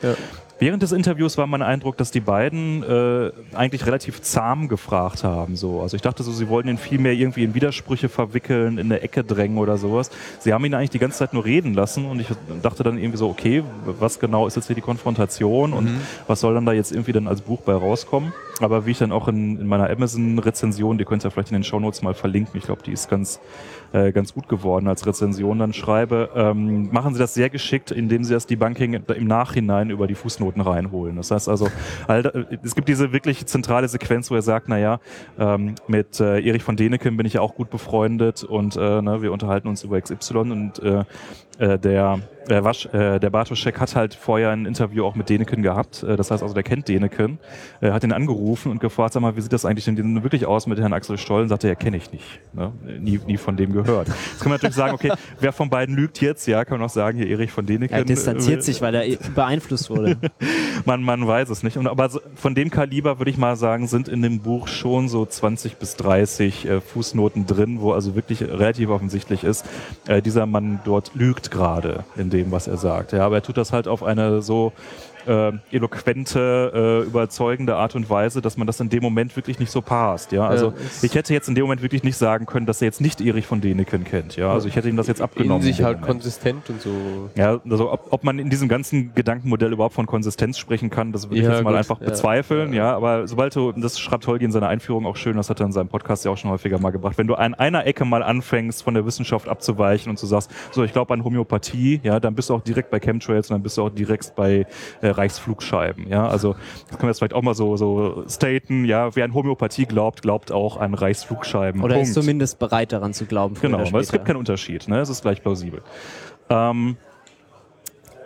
Ja. Während des Interviews war mein Eindruck, dass die beiden äh, eigentlich relativ zahm gefragt haben. So. Also ich dachte so, sie wollten ihn viel mehr irgendwie in Widersprüche verwickeln, in eine Ecke drängen oder sowas. Sie haben ihn eigentlich die ganze Zeit nur reden lassen und ich dachte dann irgendwie so, okay, was genau ist jetzt hier die Konfrontation und was soll dann da jetzt irgendwie dann als Buch bei rauskommen? Aber wie ich dann auch in, in meiner Amazon-Rezension, die könnt ihr vielleicht in den Shownotes mal verlinken, ich glaube, die ist ganz, äh, ganz gut geworden als Rezension dann schreibe, ähm, machen sie das sehr geschickt, indem sie das Debunking im Nachhinein über die Fußnoten reinholen. Das heißt also, es gibt diese wirklich zentrale Sequenz, wo er sagt, naja, ähm, mit äh, Erich von Deneken bin ich ja auch gut befreundet und äh, ne, wir unterhalten uns über XY und äh, äh, der, der, Wasch, äh, der Bartoschek hat halt vorher ein Interview auch mit Deneken gehabt. Äh, das heißt also, der kennt Deneken, äh, hat ihn angerufen und gefragt, sag mal, wie sieht das eigentlich denn wirklich aus mit Herrn Axel Stoll? Und sagte, ja, kenne ich nicht. Ne? Nie, nie von dem gehört. Jetzt kann man natürlich sagen, okay, (laughs) wer von beiden lügt jetzt? Ja, kann man auch sagen, hier Erich von Deneken. Er distanziert äh, sich, weil er eh beeinflusst wurde. (laughs) man, man weiß es nicht. Und, aber so, von dem Kaliber würde ich mal sagen, sind in dem Buch schon so 20 bis 30 äh, Fußnoten drin, wo also wirklich relativ offensichtlich ist, äh, dieser Mann dort lügt gerade in dem, was er sagt. Ja, aber er tut das halt auf eine so äh, eloquente, äh, überzeugende Art und Weise, dass man das in dem Moment wirklich nicht so passt. Ja, also es- ich hätte jetzt in dem Moment wirklich nicht sagen können, dass er jetzt nicht Erich von Däniken kennt. Ja, also ich hätte ihm das jetzt In abgenommen. sich in dem halt Moment. konsistent und so. Ja, also ob, ob man in diesem ganzen Gedankenmodell überhaupt von Konsistenz sprechen kann, das würde ich Ja, jetzt mal gut, einfach ja. bezweifeln, ja. aber sobald du, das schreibt Holgi in seiner Einführung auch schön, das hat er in seinem Podcast ja auch schon häufiger mal gebracht, wenn du an einer Ecke mal anfängst, von der Wissenschaft abzuweichen und du sagst, so, ich glaube an Homöopathie, ja, dann bist du auch direkt bei Chemtrails und dann bist du auch direkt bei äh, Reichsflugscheiben, ja, also das können wir jetzt vielleicht auch mal so, so staten, ja, wer an Homöopathie glaubt, glaubt auch an Reichsflugscheiben. Oder ist Punkt. zumindest bereit daran zu glauben. Genau, weil es gibt keinen Unterschied, ne? Es ist gleich plausibel. Ähm,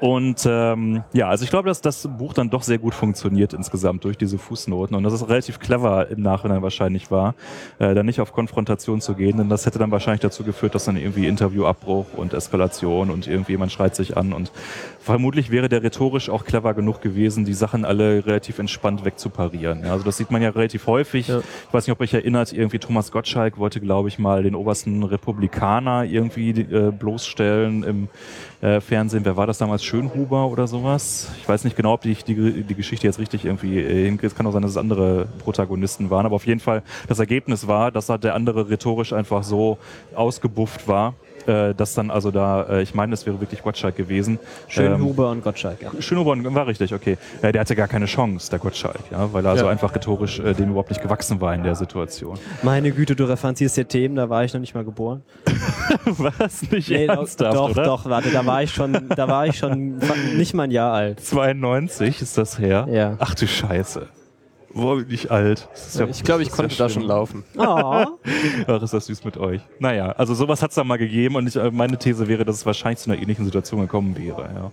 und ähm, ja, also ich glaube, dass das Buch dann doch sehr gut funktioniert insgesamt durch diese Fußnoten und dass es relativ clever im Nachhinein wahrscheinlich war, äh, da nicht auf Konfrontation zu gehen, denn das hätte dann wahrscheinlich dazu geführt, dass dann irgendwie Interviewabbruch und Eskalation und irgendwie jemand schreit sich an und vermutlich wäre der rhetorisch auch clever genug gewesen, die Sachen alle relativ entspannt wegzuparieren. Ja, also das sieht man ja relativ häufig. Ja. Ich weiß nicht, ob euch erinnert, irgendwie Thomas Gottschalk wollte, glaube ich, mal den obersten Republikaner irgendwie äh, bloßstellen im äh, Fernsehen. Wer war das damals? Schönhuber oder sowas? Ich weiß nicht genau, ob die, die, die Geschichte jetzt richtig irgendwie äh, hinkriegt. Es kann auch sein, dass es andere Protagonisten waren. Aber auf jeden Fall, das Ergebnis war, dass halt der andere rhetorisch einfach so ausgebufft war, äh, dass dann also da, äh, ich meine, es wäre wirklich Gottschalk gewesen. Ähm, Schönhuber und Gottschalk, ja. Schönhuber war richtig, okay. Äh, der hatte gar keine Chance, der Gottschalk, ja, weil er also Ja. einfach rhetorisch äh, dem überhaupt nicht gewachsen war in der Situation. Meine Güte, du referenzierst hier Themen, da war ich noch nicht mal geboren. (laughs) Was nicht Nee, doch, ernsthaft, doch, oder? doch, warte, da war ich schon, da war ich schon nicht mal ein Jahr alt. 92 ist das her. Ja. Ach du Scheiße. Wo bin ich alt? Ja- Ich glaube, ich ja konnte da schon laufen. Oh. (laughs) Ach, ist das süß mit euch. Naja, also sowas hat es da mal gegeben und ich, äh, meine These wäre, dass es wahrscheinlich zu einer ähnlichen Situation gekommen wäre. Ja.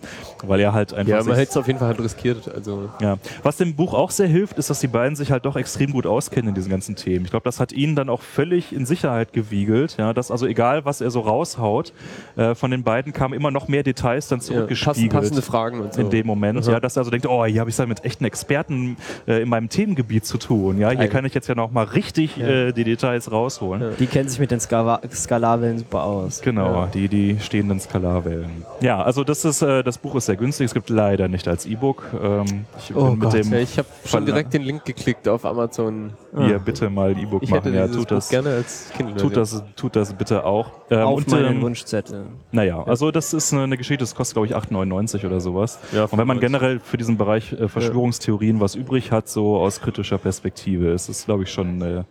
Weil er halt einfach. Ja, man hätte es auf jeden Fall halt riskiert. Also Ja. Was dem Buch auch sehr hilft, ist, dass die beiden sich halt doch extrem gut auskennen in diesen ganzen Themen. Ich glaube, das hat ihn dann auch völlig in Sicherheit gewiegelt. Ja, dass also egal, was er so raushaut, äh, von den beiden kamen immer noch mehr Details dann ja, zurückgespiegelt. passen, passende Fragen und so. in dem Moment, Aha. ja, dass er also denkt, oh, hier habe ich es halt mit echten Experten äh, in meinem Themengebiet zu tun. Ja, hier Geil. kann ich jetzt ja noch mal richtig Ja. äh, die Details rausholen. Ja. Die kennen sich mit den Skala Skalarwellen super aus. Genau, Ja. die, die stehenden Skalarwellen. Ja, also das ist, äh, das Buch ist sehr günstig. Es gibt leider nicht als E-Book. Ähm, ich Oh Gott. mit dem, Ja, ich habe schon direkt den Link geklickt auf Amazon. hier bitte mal E-Book Ich hätte machen. Ja, tut Buch das, gerne als Kindle. tut das, tut das bitte auch. Ähm, Auf und, meinen ähm, Wunschzettel. Naja, also das ist eine, eine Geschichte, das kostet glaube ich 8,99 oder sowas. Ja, und wenn man 95. generell für diesen Bereich äh, Verschwörungstheorien was übrig hat, so aus kritischer Perspektive, ist es glaube ich schon äh,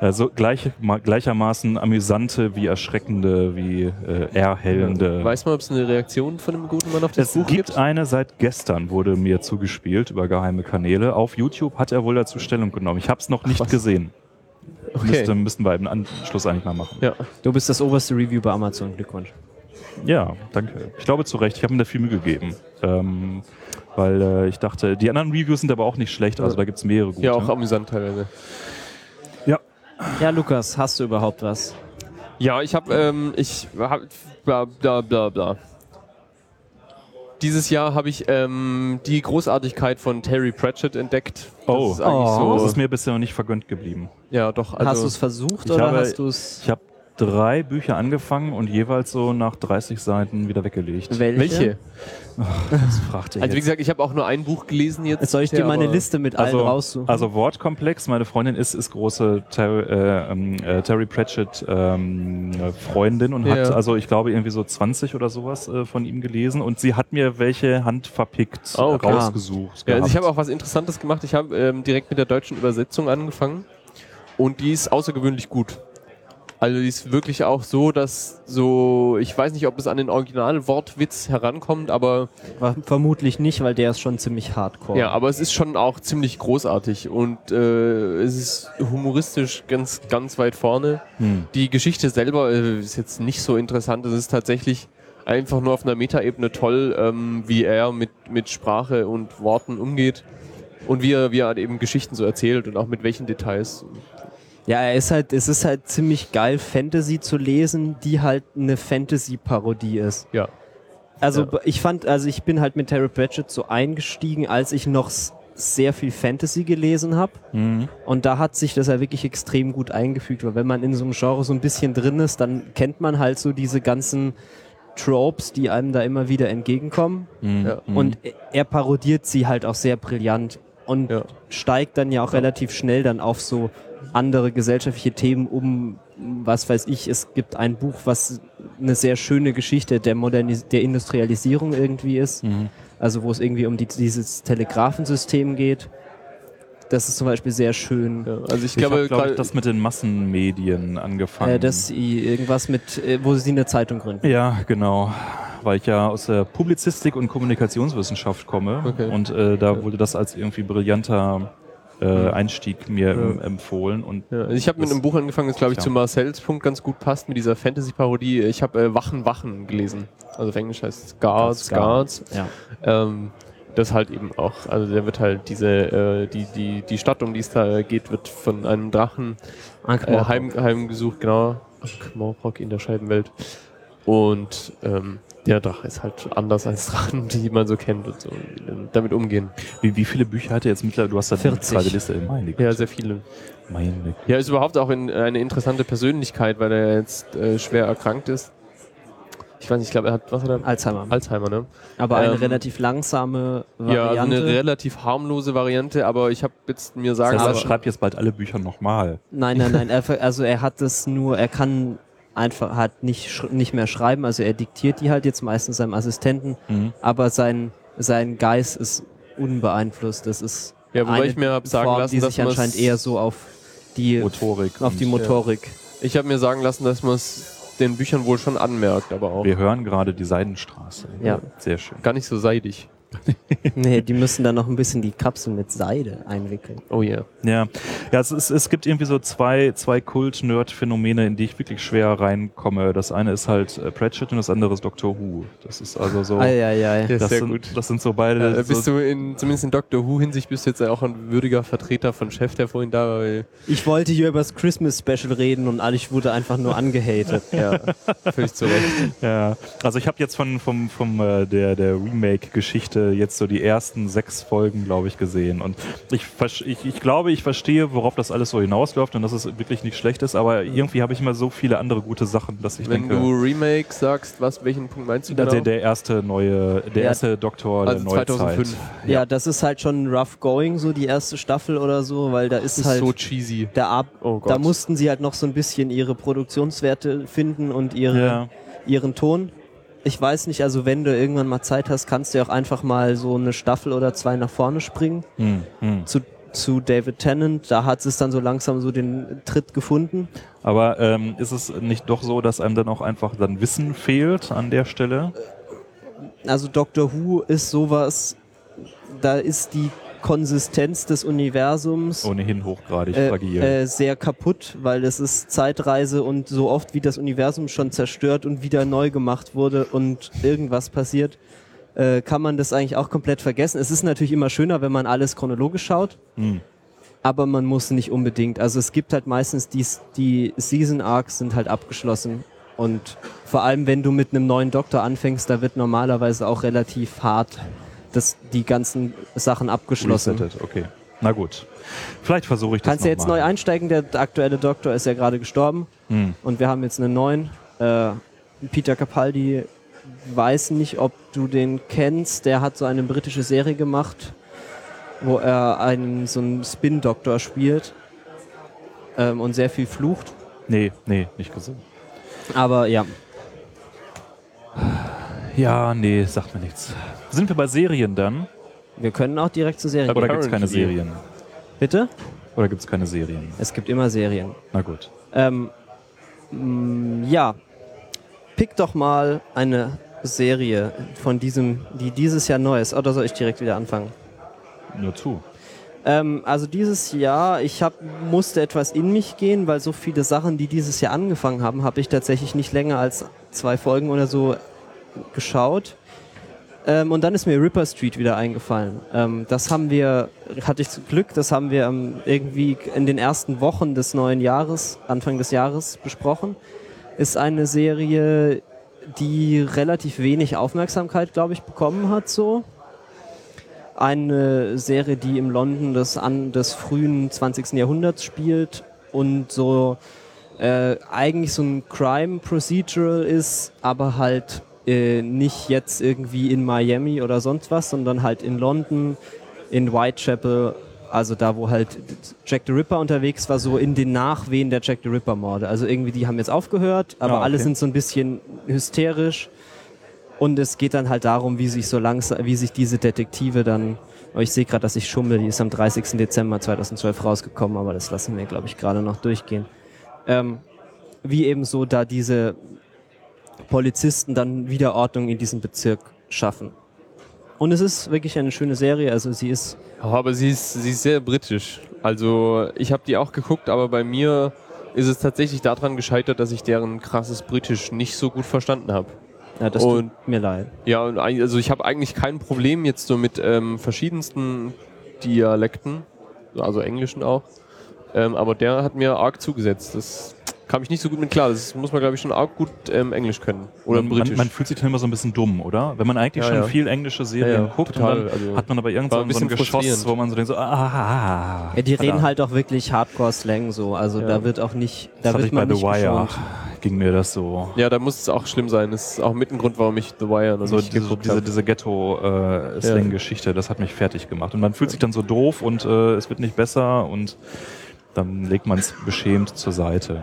äh, so gleich, ma, gleichermaßen amüsante wie erschreckende, wie äh, erhellende. Weiß man, ob es eine Reaktion von dem guten Mann auf das Es Buch gibt gibt? eine seit gestern, wurde mir zugespielt über geheime Kanäle. Auf YouTube hat er wohl dazu Stellung genommen. Ich habe es noch nicht was. gesehen. Okay. Müsste, müssten wir im Anschluss eigentlich mal machen. Ja. Du bist das oberste Review bei Amazon. Glückwunsch. Ja, danke. Ich glaube zu Recht, ich habe mir da viel Mühe gegeben. Ähm, weil äh, ich dachte, die anderen Reviews sind aber auch nicht schlecht, also da gibt es mehrere gute. ja, auch amüsant teilweise. Ja, Lukas, hast du überhaupt was? Ja, ich habe, ähm, ich hab, bla bla bla bla. Dieses Jahr habe ich ähm, die Großartigkeit von Terry Pratchett entdeckt. Das Oh. ist eigentlich Oh. so. das ist mir bisher noch nicht vergönnt geblieben. ja, doch. Also, hast du es versucht ich oder habe- hast du es. Ich habe drei Bücher angefangen und jeweils so nach 30 Seiten wieder weggelegt. welche? Das fragt ihr Also wie jetzt. gesagt, ich habe auch nur ein Buch gelesen jetzt. Soll ich dir meine aber- Liste mit allen Also, raussuchen? also Wortkomplex, meine Freundin ist, ist große Terry, äh, ähm, äh, Terry Pratchett ähm, äh, Freundin und hat Ja. also ich glaube irgendwie so 20 oder sowas äh, von ihm gelesen und sie hat mir welche handverpickt Oh, okay. rausgesucht. Ja, also ich habe auch was Interessantes gemacht. Ich habe ähm, direkt mit der deutschen Übersetzung angefangen und die ist außergewöhnlich gut. Also die ist wirklich auch so, dass so, ich weiß nicht, ob es an den Originalwortwitz herankommt, aber vermutlich nicht, weil der ist schon ziemlich hardcore. ja, aber es ist schon auch ziemlich großartig und äh, es ist humoristisch ganz, ganz weit vorne. Hm. Die Geschichte selber äh, ist jetzt nicht so interessant. Es ist tatsächlich einfach nur auf einer Metaebene toll, ähm, wie er mit, mit Sprache und Worten umgeht und wie er, wie er halt eben Geschichten so erzählt und auch mit welchen Details. Ja, er ist halt, es ist halt ziemlich geil, Fantasy zu lesen, die halt eine Fantasy-Parodie ist. Ja. Also Ja. ich fand, also ich bin halt mit Terry Pratchett so eingestiegen, als ich noch sehr viel Fantasy gelesen habe. Mhm. Und da hat sich das ja wirklich extrem gut eingefügt, weil wenn man in so einem Genre so ein bisschen drin ist, dann kennt man halt so diese ganzen Tropes, die einem da immer wieder entgegenkommen. Mhm. Ja. Mhm. Und er parodiert sie halt auch sehr brillant und Ja. steigt dann ja auch relativ schnell dann auf so andere gesellschaftliche Themen um, was weiß ich, es gibt ein Buch, was eine sehr schöne Geschichte der, Modernis der Industrialisierung irgendwie ist, Mhm. also wo es irgendwie um die, dieses Telegrafensystem geht. Das ist zum Beispiel sehr schön. Ja, also ich Ich glaube, habe, glaube gerade- ich, das mit den Massenmedien angefangen. Äh, dass sie irgendwas mit, äh, wo sie eine Zeitung gründen. Ja, genau. Weil ich ja aus der Publizistik und Kommunikationswissenschaft komme. Okay. Und äh, da wurde das als irgendwie brillanter äh, Einstieg mir em- empfohlen. Und Ja, also ich habe mit einem Buch angefangen, das glaube ich Ja. zu Marcells Punkt ganz gut passt, mit dieser Fantasy-Parodie. Ich habe äh, Wachen, Wachen gelesen. Also auf Englisch heißt es Guards, Guards. Ja. Ähm, das halt eben auch, also der wird halt diese, äh, die, die, die Stadt, um die es da geht, wird von einem Drachen äh, heim, heimgesucht, genau. Morpok in der Scheibenwelt. Und ähm, der Drache ist halt anders als Drachen, (laughs) die man so kennt und so. Damit umgehen. wie, wie viele Bücher hat er jetzt mittlerweile? Du hast da die 40. zweite Liste. Meine Ja, sehr viele. Meine Güte. Ja, ist überhaupt auch in, eine interessante Persönlichkeit, weil er jetzt äh, schwer erkrankt ist. Ich weiß nicht, ich glaube, er hat, was hat er? Alzheimer. Alzheimer, ne? Aber eine Ähm, relativ langsame Ja, also Variante. eine relativ harmlose Variante, aber ich habe jetzt mir Das sagen heißt, er schreibt jetzt bald alle Bücher nochmal. Nein, nein, nein. Er, also er hat das nur, er kann einfach hat nicht nicht mehr schreiben. Also er diktiert die halt jetzt meistens seinem Assistenten, Mhm. aber sein sein Geist ist unbeeinflusst. Das ist Ja, wobei eine ich mir hab sagen Form, lassen, die dass sich anscheinend eher so auf die Motorik. auf die Motorik. ich habe mir sagen lassen, dass man es den Büchern wohl schon anmerkt, aber auch Wir hören gerade die Seidenstraße. Ja. Sehr schön. gar nicht so seidig. (laughs) nee, die müssen dann noch ein bisschen die Kapsel mit Seide einwickeln. Oh yeah. Ja, ja es, ist, es gibt irgendwie so zwei, zwei Kult-Nerd-Phänomene, in die ich wirklich schwer reinkomme. Das eine ist halt äh, Pratchett und das andere ist Doctor Who. Das ist also so. Eieiei. Ja, das, sehr sind, gut. das sind so beide. Äh, bist so, du in, zumindest in Doctor Who Hinsicht bist du jetzt auch ein würdiger Vertreter von Chef, der vorhin da war. Ich wollte hier über das Christmas Special reden und ich wurde einfach nur angehatet. (laughs) Ja, völlig zu Recht. ja, also ich habe jetzt von vom, vom äh, der, der Remake-Geschichte jetzt so die ersten sechs Folgen, glaube ich, gesehen. Und ich, ich, ich glaube, ich verstehe, worauf das alles so hinausläuft und dass es wirklich nicht schlecht ist, aber irgendwie habe ich immer so viele andere gute Sachen, dass ich Wenn denke. du Remake sagst, was, welchen Punkt meinst du genau? der, der erste neue, der Ja. erste Doktor Also der Neuzeit. 2005. Ja. das ist halt schon rough going, so die erste Staffel oder so, weil da ist, Das ist halt so cheesy. der Ab Oh Gott. da mussten sie halt noch so ein bisschen ihre Produktionswerte finden und ihre, Ja. ihren Ton. Ich weiß nicht, also wenn du irgendwann mal Zeit hast, kannst du ja auch einfach mal so eine Staffel oder zwei nach vorne springen Hm, hm. zu, zu David Tennant. Da hat es dann so langsam so den Tritt gefunden. Aber ähm, ist es nicht doch so, dass einem dann auch einfach dann Wissen fehlt an der Stelle? Also Doctor Who ist sowas, da ist die Konsistenz des Universums Ohnehin hochgradig äh, fragil. äh, sehr kaputt, weil es ist Zeitreise und so oft wie das Universum schon zerstört und wieder neu gemacht wurde und irgendwas passiert, äh, kann man das eigentlich auch komplett vergessen. Es ist natürlich immer schöner, wenn man alles chronologisch schaut, Hm. aber man muss nicht unbedingt. Also es gibt halt meistens die, die Season Arcs sind halt abgeschlossen und vor allem wenn du mit einem neuen Doktor anfängst, da wird normalerweise auch relativ hart das, die ganzen Sachen abgeschlossen. Resettet, okay. Na gut. Vielleicht versuche ich das Kannst du jetzt mal. neu einsteigen, der aktuelle Doktor ist ja gerade gestorben Hm. und wir haben jetzt einen neuen. Äh, Peter Capaldi, weiß nicht, ob du den kennst, der hat so eine britische Serie gemacht, wo er einen so einen Spin-Doktor spielt ähm, und sehr viel flucht. Nee, nee, nicht gesehen. Aber ja, Ja, nee, sagt mir nichts. Sind wir bei Serien dann? wir können auch direkt zur Serie Oder gehen. gibt es keine. Serien? Bitte? Oder gibt es keine Serien? Es gibt immer Serien. Na gut. Ähm, mh, ja, pick doch mal eine Serie von diesem, die dieses Jahr neu ist. Oder soll ich direkt wieder anfangen? Nur zu. Ähm, also dieses Jahr, ich hab, musste etwas in mich gehen, weil so viele Sachen, die dieses Jahr angefangen haben, habe ich tatsächlich nicht länger als zwei Folgen oder so geschaut. Ähm, und dann ist mir Ripper Street wieder eingefallen. Ähm, das haben wir, hatte ich Glück, das haben wir ähm, irgendwie in den ersten Wochen des neuen Jahres, Anfang des Jahres besprochen. Ist eine Serie, die relativ wenig Aufmerksamkeit, glaube ich, bekommen hat so eine Serie, die im London des, an, des frühen 20. Jahrhunderts spielt und so äh, eigentlich so ein Crime Procedural ist, aber halt äh, nicht jetzt irgendwie in Miami oder sonst was, sondern halt in London, in Whitechapel, also da, wo halt Jack the Ripper unterwegs war, so in den Nachwehen der Jack the Ripper Morde. Also irgendwie, die haben jetzt aufgehört, aber Ah, okay. alle sind so ein bisschen hysterisch. Und es geht dann halt darum, wie sich so langsam, wie sich diese Detektive dann, oh, ich sehe gerade, dass ich schummel, die ist am 30. Dezember 2012 rausgekommen, aber das lassen wir, glaube ich, gerade noch durchgehen. Ähm, wie eben so da diese Polizisten dann Wiederordnung in diesem Bezirk schaffen. Und es ist wirklich eine schöne Serie, also sie ist, aber sie ist, sie ist sehr britisch. Also ich habe die auch geguckt, aber bei mir ist es tatsächlich daran gescheitert, dass ich deren krasses Britisch nicht so gut verstanden habe. ja, das Und- tut mir leid. Ja, und also ich habe eigentlich kein Problem jetzt so mit ähm, verschiedensten Dialekten, also englischen auch. Ähm, aber der hat mir arg zugesetzt. Das kam ich nicht so gut mit klar. Das muss man, glaube ich, schon arg gut ähm, Englisch können. Oder man, Britisch. Man, man fühlt sich dann immer so ein bisschen dumm, oder? Wenn man eigentlich Ja, schon ja. viel englische Serien Ja, ja, guckt total, also hat man aber irgend war so, ein so ein bisschen Geschoss, wo man so denkt, so, ah, Ja, die reden halt auch wirklich Hardcore-Slang so, also Ja. da wird auch nicht, da Das wird ich bei man The nicht Wire, geschont. ging mir das so. ja, da muss es auch schlimm sein. Das ist auch mit ein Grund, warum ich The Wire noch So nicht diese, geguckt diese, diese Ghetto-Slang-Geschichte, das hat mich fertig gemacht. Und man fühlt sich dann so doof und äh, es wird nicht besser und dann legt man es beschämt zur Seite.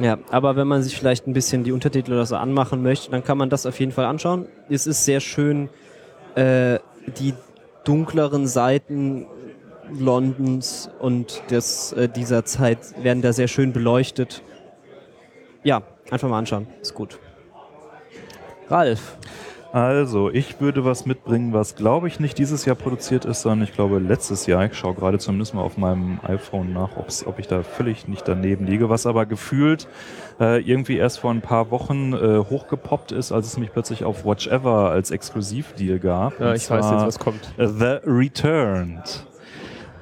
Ja, aber wenn man sich vielleicht ein bisschen die Untertitel oder so anmachen möchte, dann kann man das auf jeden Fall anschauen. Es ist sehr schön, äh, die dunkleren Seiten Londons und des, äh, dieser Zeit werden da sehr schön beleuchtet. Ja, einfach mal anschauen. Ist gut. Ralf, Also, ich würde was mitbringen, was glaube ich nicht dieses Jahr produziert ist, sondern ich glaube letztes Jahr. Ich schaue gerade zumindest mal auf meinem iPhone nach, ob's, ob ich da völlig nicht daneben liege, was aber gefühlt äh, irgendwie erst vor ein paar Wochen äh, hochgepoppt ist, als es mich plötzlich auf Watch Ever als Exklusivdeal gab. Ja, ich weiß jetzt, was kommt. The Returned.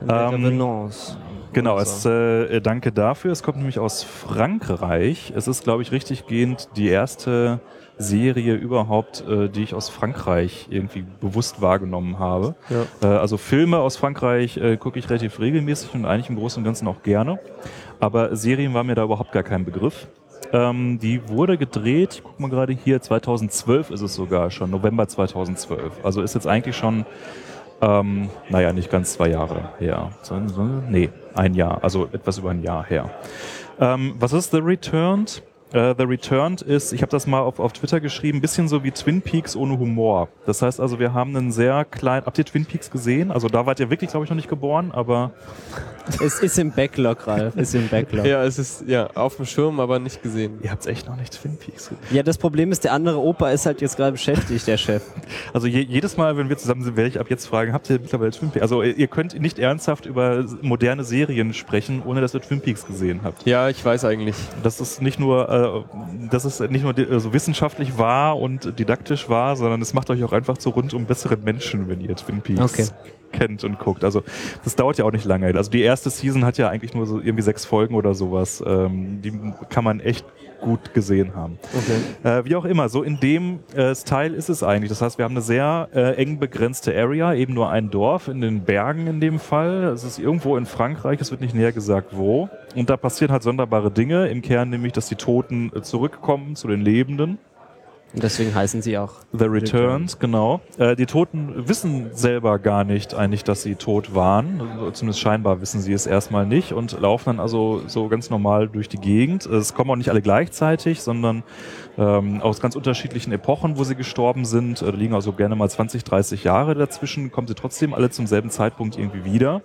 Ähm, Revenance. Genau, Also. es, äh, danke dafür. Es kommt nämlich aus Frankreich. Es ist, glaube ich, richtig gehend die erste Serie überhaupt, äh, die ich aus Frankreich irgendwie bewusst wahrgenommen habe. Ja. Äh, also Filme aus Frankreich äh, gucke ich relativ regelmäßig und eigentlich im Großen und Ganzen auch gerne. Aber Serien war mir da überhaupt gar kein Begriff. Ähm, die wurde gedreht, ich guck mal gerade hier, 2012 ist es sogar schon, November 2012. Also ist jetzt eigentlich schon ähm, naja, nicht ganz zwei Jahre her. Nee, ein Jahr, also etwas über ein Jahr her. Ähm, was ist The Returned? Äh, The Returned ist, ich habe das mal auf, auf Twitter geschrieben, ein bisschen so wie Twin Peaks ohne Humor. Das heißt also, wir haben einen sehr kleinen, habt ihr Twin Peaks gesehen? Also da wart ihr wirklich, glaube ich, noch nicht geboren, aber Es ist im Backlog, Ralf. Ist im Backlog. Ja, es ist ja auf dem Schirm, aber nicht gesehen. ihr habt echt noch nicht Twin Peaks gesehen. Ja, das Problem ist, der andere Opa ist halt jetzt gerade beschäftigt, der Chef. (laughs) Also je, jedes Mal, wenn wir zusammen sind, werde ich ab jetzt fragen, habt ihr mittlerweile Twin Peaks? Also ihr könnt nicht ernsthaft über moderne Serien sprechen, ohne dass ihr Twin Peaks gesehen habt. Ja, ich weiß eigentlich. Das ist nicht nur, äh, das ist nicht nur di- also wissenschaftlich wahr und didaktisch wahr, sondern es macht euch auch einfach zu rundum besseren Menschen, wenn ihr Twin Peaks Okay. kennt und guckt. Also das dauert ja auch nicht lange. Also die erste Season hat ja eigentlich nur so irgendwie sechs Folgen oder sowas. Ähm, die kann man echt gut gesehen haben. Okay. Äh, wie auch immer, so in dem äh, Style ist es eigentlich. Das heißt, wir haben eine sehr äh, eng begrenzte Area, eben nur ein Dorf in den Bergen in dem Fall. Es ist irgendwo in Frankreich, es wird nicht näher gesagt wo. Und da passieren halt sonderbare Dinge. Im Kern nämlich, dass die Toten äh, zurückkommen zu den Lebenden. Und deswegen heißen sie auch. The Returned, genau. Äh, die Toten wissen selber gar nicht eigentlich, dass sie tot waren. Zumindest scheinbar wissen sie es erstmal nicht und laufen dann also so ganz normal durch die Gegend. Es kommen auch nicht alle gleichzeitig, sondern ähm, aus ganz unterschiedlichen Epochen, wo sie gestorben sind. Äh, Da liegen also gerne mal 20, 30 Jahre dazwischen, kommen sie trotzdem alle zum selben Zeitpunkt irgendwie wieder.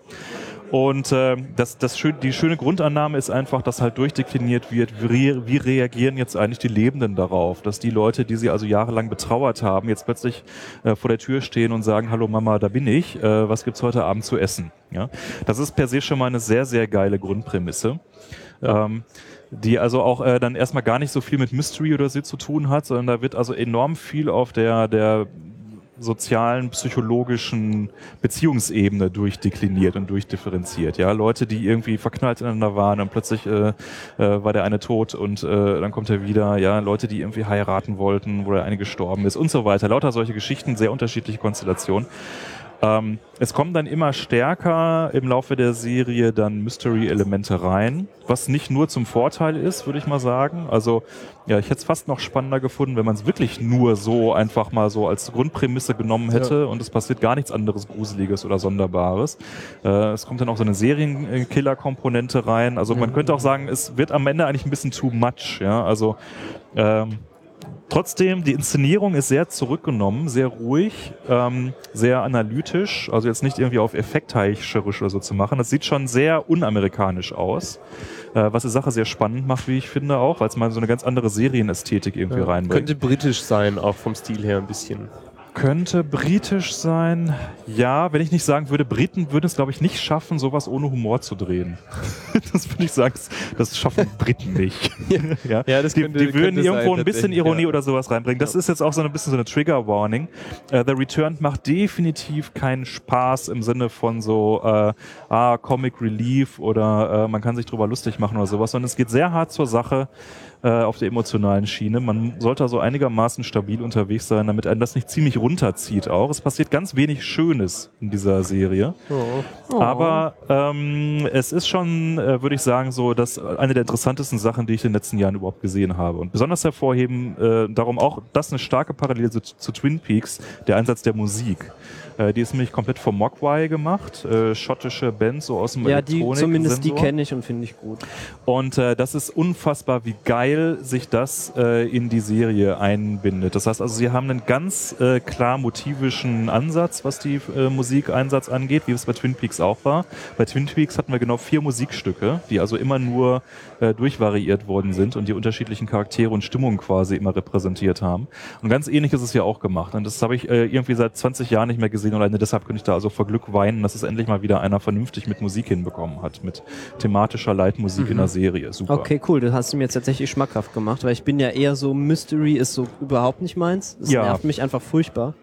Und äh, das, das schön, die schöne Grundannahme ist einfach, dass halt durchdekliniert wird, wie, wie reagieren jetzt eigentlich die Lebenden darauf, dass die Leute, die sie also jahrelang betrauert haben, jetzt plötzlich äh, vor der Tür stehen und sagen, hallo Mama, da bin ich, äh, was gibt's heute Abend zu essen? Ja? Das ist per se schon mal eine sehr, sehr geile Grundprämisse. Ähm, die also auch äh, dann erstmal gar nicht so viel mit Mystery oder so zu tun hat, sondern da wird also enorm viel auf der, der sozialen, psychologischen Beziehungsebene durchdekliniert und durchdifferenziert. Ja, Leute, die irgendwie verknallt ineinander waren und plötzlich äh, äh, war der eine tot und äh, dann kommt er wieder. Ja, Leute, die irgendwie heiraten wollten, wo der eine gestorben ist und so weiter. Lauter solche Geschichten, sehr unterschiedliche Konstellationen. Ähm, es kommen dann immer stärker im Laufe der Serie dann Mystery-Elemente rein, was nicht nur zum Vorteil ist, würde ich mal sagen. Also ja, ich hätte es fast noch spannender gefunden, wenn man es wirklich nur so einfach mal so als Grundprämisse genommen hätte und es passiert gar nichts anderes Gruseliges oder Sonderbares. Äh, es kommt dann auch so eine Serienkiller-Komponente rein. Also man könnte auch sagen, es wird am Ende eigentlich ein bisschen too much. Ja, also ähm, Trotzdem, die Inszenierung ist sehr zurückgenommen, sehr ruhig, ähm, sehr analytisch, also jetzt nicht irgendwie auf effektheischerisch oder so zu machen. Das sieht schon sehr unamerikanisch aus, äh, was die Sache sehr spannend macht, wie ich finde auch, weil es mal so eine ganz andere Serienästhetik irgendwie Ja. reinbringt. Könnte britisch sein, auch vom Stil her ein bisschen. Könnte britisch sein. Ja, wenn ich nicht sagen würde, Briten würden es, glaube ich, nicht schaffen, sowas ohne Humor zu drehen. (laughs) das würde ich sagen, das- schaffen Briten nicht. ja. Ja, das die, könnte- die würden könnte irgendwo sein, ein bisschen Ironie ja. oder sowas reinbringen. Das ist jetzt auch so ein bisschen so eine Trigger-Warning. Äh, The Returned macht definitiv keinen Spaß im Sinne von so äh, ah, Comic Relief oder äh, man kann sich drüber lustig machen oder sowas, sondern es geht sehr hart zur Sache auf der emotionalen Schiene. Man sollte also einigermaßen stabil unterwegs sein, damit einen das nicht ziemlich runterzieht auch. Es passiert ganz wenig Schönes in dieser Serie. Aber ähm, es ist schon, äh, würde ich sagen, so, dass eine der interessantesten Sachen, die ich in den letzten Jahren überhaupt gesehen habe. Und besonders hervorheben, äh, darum auch, das eine starke Parallele zu, zu Twin Peaks, der Einsatz der Musik. Äh, die ist nämlich komplett vom Mogwai gemacht, äh, schottische Band, so aus dem Ja, die, zumindest die kenne ich und finde ich gut. Und äh, das ist unfassbar, wie geil sich das äh, in die Serie einbindet. Das heißt also, sie haben einen ganz äh, klar motivischen Ansatz, was die Musikeinsatz angeht, wie es bei Twin Peaks auch war. Bei Twin Peaks hatten wir genau vier Musikstücke, die also immer nur äh, durchvariiert worden sind und die unterschiedlichen Charaktere und Stimmungen quasi immer repräsentiert haben. Und ganz ähnlich ist es ja auch gemacht. Und das habe ich äh, irgendwie seit 20 Jahren nicht mehr gesehen und alleine deshalb könnte ich da also vor Glück weinen, dass es endlich mal wieder einer vernünftig mit Musik hinbekommen hat, mit thematischer Leitmusik in der Serie. Super. Okay, cool. Das hast du mir jetzt tatsächlich schmackhaft gemacht, weil ich bin ja eher so, Mystery ist so überhaupt nicht meins. Das Ja. nervt mich einfach furchtbar.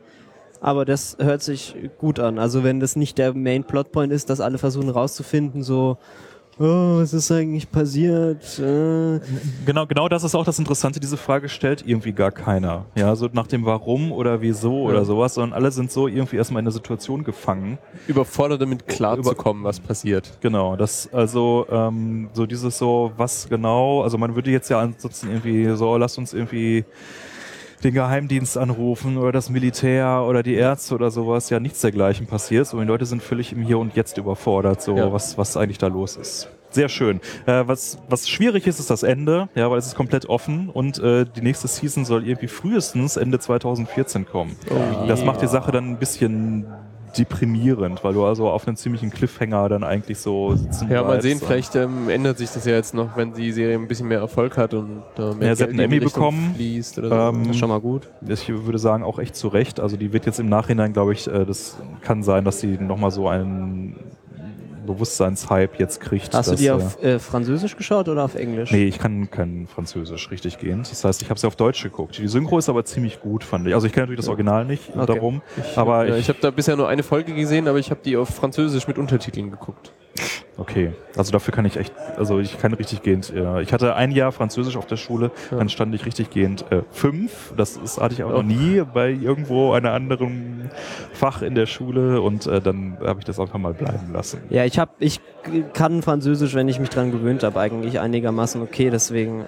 Aber das hört sich gut an. Also wenn das nicht der Main Plotpoint ist, dass alle versuchen rauszufinden, so, oh, was ist eigentlich passiert? Äh, Genau, genau das ist auch das Interessante. Diese Frage stellt irgendwie gar keiner. Ja, so nach dem Warum oder Wieso oder sowas, sondern alle sind so irgendwie erstmal in der Situation gefangen. Überfordert damit klarzukommen, was passiert. Genau, das, also, ähm, so dieses so, was genau, also man würde jetzt ja ansonsten irgendwie so, lasst uns irgendwie den Geheimdienst anrufen oder das Militär oder die Ärzte oder sowas, ja nichts dergleichen passiert. So, die Leute sind völlig im Hier und Jetzt überfordert, so Ja. was, was eigentlich da los ist. Sehr schön. Äh, was, was schwierig ist, ist das Ende, ja, weil es ist komplett offen und äh, die nächste Season soll irgendwie frühestens Ende 2014 kommen. das macht die Sache dann ein bisschen deprimierend, weil du also auf einen ziemlichen Cliffhanger dann eigentlich so sitzen Ja, mal sehen, vielleicht ähm, ändert sich das ja jetzt noch, wenn die Serie ein bisschen mehr Erfolg hat und äh, mehr Ja, sie hat einen Emmy bekommen. fließt oder so. Ähm, das ist schon mal gut. Ich würde sagen, auch echt zu Recht. Also die wird jetzt im Nachhinein, glaube ich, äh, das kann sein, dass sie nochmal so einen Bewusstseinshype jetzt kriegt. Hast du die äh, auf äh, Französisch geschaut oder auf Englisch? Nee, ich kann kein Französisch richtig gehend. Das heißt, ich habe sie auf Deutsch geguckt. Die Synchro ist aber ziemlich gut, fand ich. Also ich kenne natürlich das Original nicht, Okay. darum. aber ja, ich, ich habe da bisher nur eine Folge gesehen, aber ich habe die auf Französisch mit Untertiteln geguckt. Okay. Also dafür kann ich echt, also ich kann richtig gehend. Ja. Ich hatte ein Jahr Französisch auf der Schule, dann stand ich richtig gehend äh, fünf. Das ist, hatte ich Oh. noch nie bei irgendwo einer anderen Fach in der Schule und äh, dann habe ich das einfach mal bleiben lassen. Ja, ich hab, ich kann Französisch, wenn ich mich dran gewöhnt habe, eigentlich einigermaßen okay. Deswegen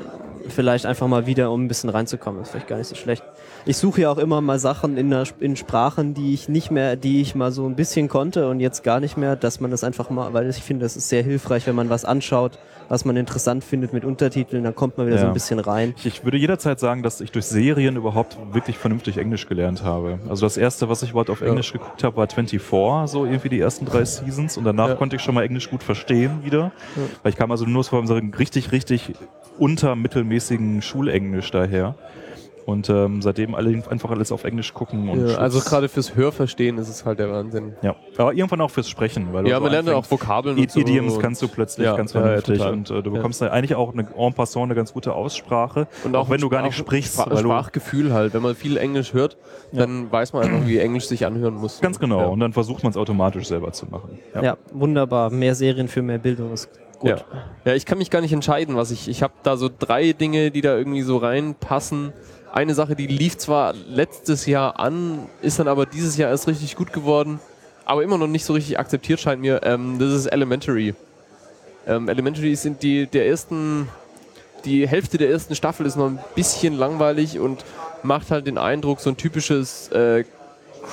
vielleicht einfach mal wieder, um ein bisschen reinzukommen, ist vielleicht gar nicht so schlecht. Ich suche ja auch immer mal Sachen in, der, in Sprachen, die ich nicht mehr, die ich mal so ein bisschen konnte und jetzt gar nicht mehr, dass man das einfach mal, weil ich finde, das ist sehr hilfreich, wenn man was anschaut, was man interessant findet mit Untertiteln, dann kommt man wieder so Ja. ein bisschen rein. Ich, ich würde jederzeit sagen, dass ich durch Serien überhaupt wirklich vernünftig Englisch gelernt habe. Also das erste, was ich überhaupt auf Englisch geguckt habe, war 24, so irgendwie die ersten drei Seasons und danach Ja. konnte ich schon mal Englisch gut verstehen wieder. Weil ich kam also nur so einem richtig, richtig untermittelmäßigen Schulenglisch daher. Und ähm, seitdem alle einfach alles auf Englisch gucken. Und Ja, also gerade fürs Hörverstehen ist es halt der Wahnsinn. Ja, aber irgendwann auch fürs Sprechen. Weil Ja, so man lernt ja auch Vokabeln I und so. Idioms und- kannst du plötzlich Ja, ganz ja, ja, vernünftig total. und äh, du Ja. bekommst da eigentlich auch eine en passant eine ganz gute Aussprache. Und auch, wenn ein du gar nicht sprichst, Sprach- Sprachgefühl halt. Wenn man viel Englisch hört, dann weiß man einfach, wie Englisch sich anhören muss. Ganz genau. Ja. Und dann versucht man es automatisch selber zu machen. Ja. wunderbar. Mehr Serien für mehr Bildung ist gut. Ja. ja, ich kann mich gar nicht entscheiden, was ich. Ich habe da so drei Dinge, die da irgendwie so reinpassen. Eine Sache, die lief zwar letztes Jahr an, ist dann aber dieses Jahr erst richtig gut geworden. aber immer noch nicht so richtig akzeptiert scheint mir. Ähm, das ist Elementary. Ähm, Elementary sind die der ersten, die Hälfte der ersten Staffel ist noch ein bisschen langweilig und macht halt den Eindruck, so ein typisches äh,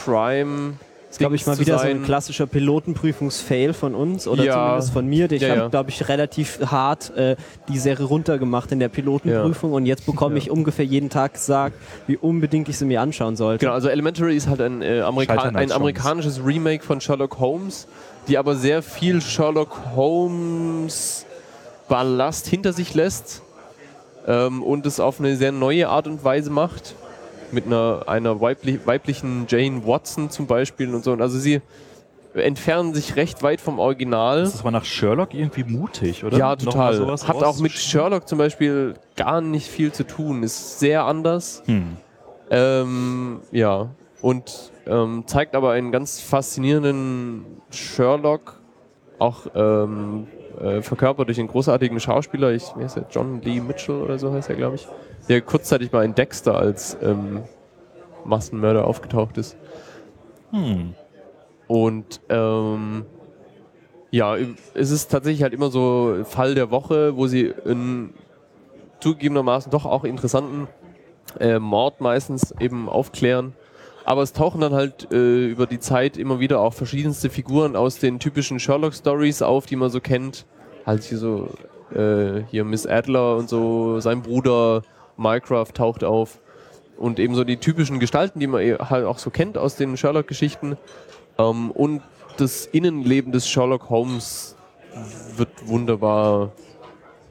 Crime. Das glaube ich mal wieder so sein. ein klassischer Pilotenprüfungs-Fail von uns oder Ja. zumindest von mir. Ich Ja, habe, ja. glaube ich, relativ hart äh, die Serie runtergemacht in der Pilotenprüfung und jetzt bekomme ich ungefähr jeden Tag gesagt, wie unbedingt ich sie mir anschauen sollte. Genau, also Elementary ist halt ein, äh, Amerika ein amerikanisches Remake von Sherlock Holmes, die aber sehr viel Sherlock Holmes Ballast hinter sich lässt ähm, und es auf eine sehr neue Art und Weise macht. Mit einer, einer weiblich, weiblichen Jane Watson zum Beispiel und so. Und also sie entfernen sich recht weit vom Original. Das ist aber nach Sherlock irgendwie mutig, oder? Ja, total. Hat auch mit? Sherlock zum Beispiel gar nicht viel zu tun. Ist sehr anders. Hm. Ähm, ja, und ähm, zeigt aber einen ganz faszinierenden Sherlock, auch ähm, äh, verkörpert durch einen großartigen Schauspieler. Ich, wie heißt der? John Lee Mitchell oder so heißt er, glaube ich. Der kurzzeitig mal in Dexter als ähm, Massenmörder aufgetaucht ist. Hm. Und ähm, ja, es ist tatsächlich halt immer so Fall der Woche, wo sie einen zugegebenermaßen doch auch interessanten äh, Mord meistens eben aufklären. Aber es tauchen dann halt äh, über die Zeit immer wieder auch verschiedenste Figuren aus den typischen Sherlock-Stories auf, die man so kennt. Halt hier so, äh, hier Miss Adler und so, sein Bruder Mycroft taucht auf. Und eben so die typischen Gestalten, die man eh halt auch so kennt aus den Sherlock-Geschichten. Ähm, und das Innenleben des Sherlock Holmes wird wunderbar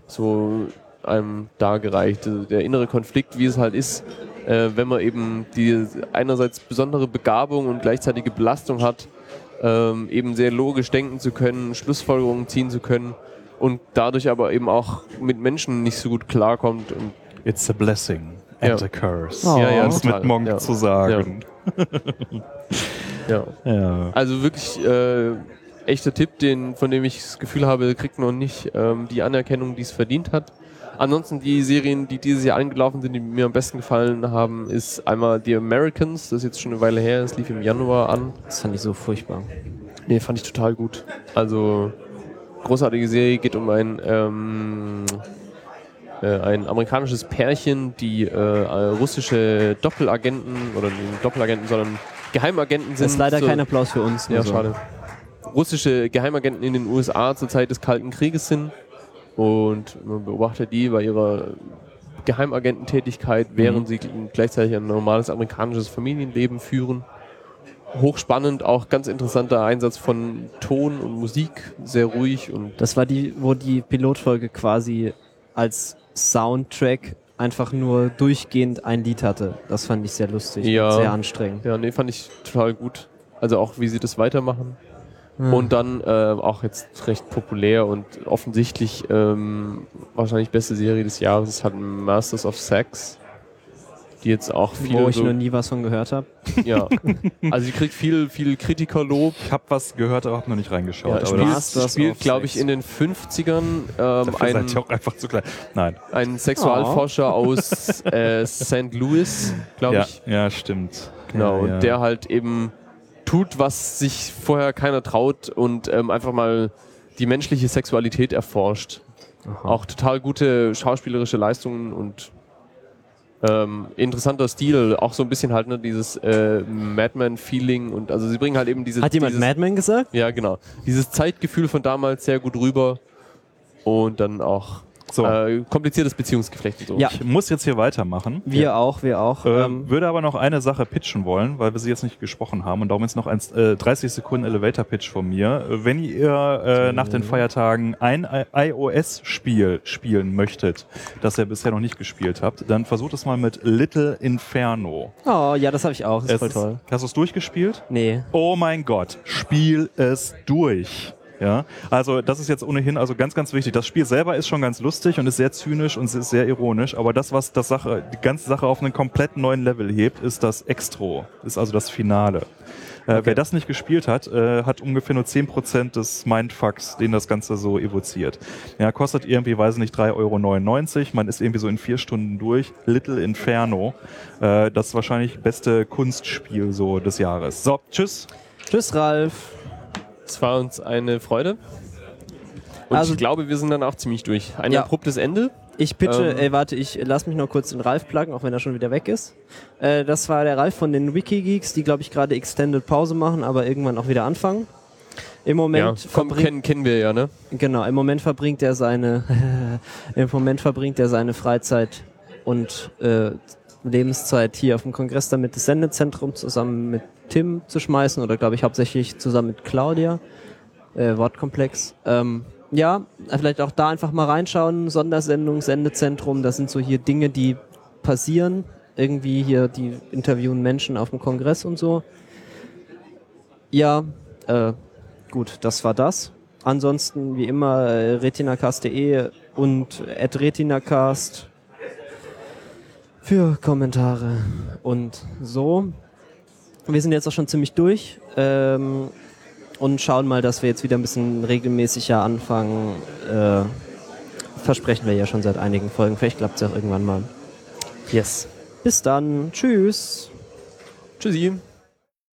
so einem dargereicht. Der innere Konflikt, wie es halt ist, äh, wenn man eben die einerseits besondere Begabung und gleichzeitige Belastung hat, ähm, eben sehr logisch denken zu können, Schlussfolgerungen ziehen zu können und dadurch aber eben auch mit Menschen nicht so gut klarkommt. Und It's a blessing and Ja. a curse. Oh. Ja, ja, um es mit Monk Ja. zu sagen. (laughs) ja. Ja. Also wirklich äh, echter Tipp, den, von dem ich das Gefühl habe, kriegt noch nicht ähm, die Anerkennung, die es verdient hat. Ansonsten die Serien, die dieses Jahr angelaufen sind, die mir am besten gefallen haben, ist einmal The Americans, das ist jetzt schon eine Weile her, es lief im Januar an. Das fand ich so furchtbar. Nee, fand ich total gut. Also großartige Serie, geht um ein, ähm, äh, ein amerikanisches Pärchen, die äh, äh, russische Doppelagenten oder nicht Doppelagenten, sondern Geheimagenten sind. Das ist leider zur- kein Applaus für uns. ja, so. schade. Russische Geheimagenten in den USA zur Zeit des Kalten Krieges sind und man beobachtet die bei ihrer Geheimagententätigkeit, während sie gleichzeitig ein normales amerikanisches Familienleben führen. Hochspannend, auch ganz interessanter Einsatz von Ton und Musik, sehr ruhig und Das war die, wo die Pilotfolge quasi als Soundtrack einfach nur durchgehend ein Lied hatte. Das fand ich sehr lustig Ja. und sehr anstrengend. ja, nee, fand ich total gut. Also auch wie sie das weitermachen. Hm. Und dann äh, auch jetzt recht populär und offensichtlich ähm, wahrscheinlich beste Serie des Jahres ist halt Masters of Sex. Die jetzt auch viele wo ich so, noch nie was von gehört habe. (laughs) ja. Also sie kriegt viel, viel Kritikerlob. Ich habe was gehört, aber habe noch nicht reingeschaut. Ja, aber spielt, Masters spielt glaube ich, in den 50ern ähm, dafür ein, seid ihr auch einfach zu klein. Nein. ein Sexualforscher aus äh, St. Louis, glaube Ja, ich. ja, stimmt. Genau, ja, ja. und der halt eben tut, was sich vorher keiner traut und ähm, einfach mal die menschliche Sexualität erforscht. Auch total gute schauspielerische Leistungen und ähm, interessanter Stil, auch so ein bisschen halt ne, dieses äh, Madman-Feeling und also sie bringen halt eben diese Hat jemand dieses, Madman gesagt? ja genau dieses Zeitgefühl von damals sehr gut rüber und dann auch So. äh, kompliziertes Beziehungsgeflecht und so. Ja. Ich muss jetzt hier weitermachen. Wir auch, wir auch. Ähm, Ähm, würde aber noch eine Sache pitchen wollen, weil wir sie jetzt nicht gesprochen haben und darum jetzt noch ein äh, 30 Sekunden Elevator Pitch von mir. Äh, Wenn ihr äh, nach den Feiertagen ein iOS-Spiel spielen möchtet, das ihr bisher noch nicht gespielt habt, dann versucht es mal mit Little Inferno. oh, ja, das habe ich auch. Das ist Es voll toll. Hast du es durchgespielt? Nee. Oh mein Gott, spiel es durch. Ja, also das ist jetzt ohnehin also ganz, ganz wichtig. Das Spiel selber ist schon ganz lustig und ist sehr zynisch und ist sehr ironisch, aber das, was das Sache, die ganze Sache auf einen komplett neuen Level hebt, ist das Extro, ist also das Finale. Äh, Wer das nicht gespielt hat, äh, hat ungefähr nur 10% des Mindfucks, den das Ganze so evoziert. Ja, kostet irgendwie, weiß ich nicht, 3,99 Euro. Man ist irgendwie so in vier Stunden durch. Little Inferno. Äh, das wahrscheinlich beste Kunstspiel so des Jahres. So, tschüss. Tschüss, Ralf. Es war uns eine Freude. Und Also- ich glaube, wir sind dann auch ziemlich durch. Ein Ja. abruptes Ende. Ich bitte, Ähm. ey, warte, ich lass mich noch kurz den Ralf pluggen, auch wenn er schon wieder weg ist. Äh, das war der Ralf von den Wikigeeks, die, glaube ich, gerade Extended Pause machen, aber irgendwann auch wieder anfangen. Im Ja, Moment komm, verbringt, kennen, kennen wir ja, ne? genau, im Moment verbringt er seine, (laughs) im Moment verbringt er seine Freizeit und äh, Lebenszeit hier auf dem Kongress damit das Sendezentrum zusammen mit Tim zu schmeißen oder glaube ich hauptsächlich zusammen mit Claudia. Äh, Wortkomplex. Ähm, ja, vielleicht auch da einfach mal reinschauen. Sondersendung, Sendezentrum, das sind so hier Dinge, die passieren. Irgendwie hier, die interviewen Menschen auf dem Kongress und so. Ja, äh, gut, das war das. Ansonsten, wie immer, äh, retinacast.de und at retinacast für Kommentare und so. Wir sind jetzt auch schon ziemlich durch ähm, und schauen mal, dass wir jetzt wieder ein bisschen regelmäßiger anfangen. Äh, versprechen wir ja schon seit einigen Folgen. Vielleicht klappt es ja auch irgendwann mal. Yes. Bis dann. Tschüss. Tschüssi.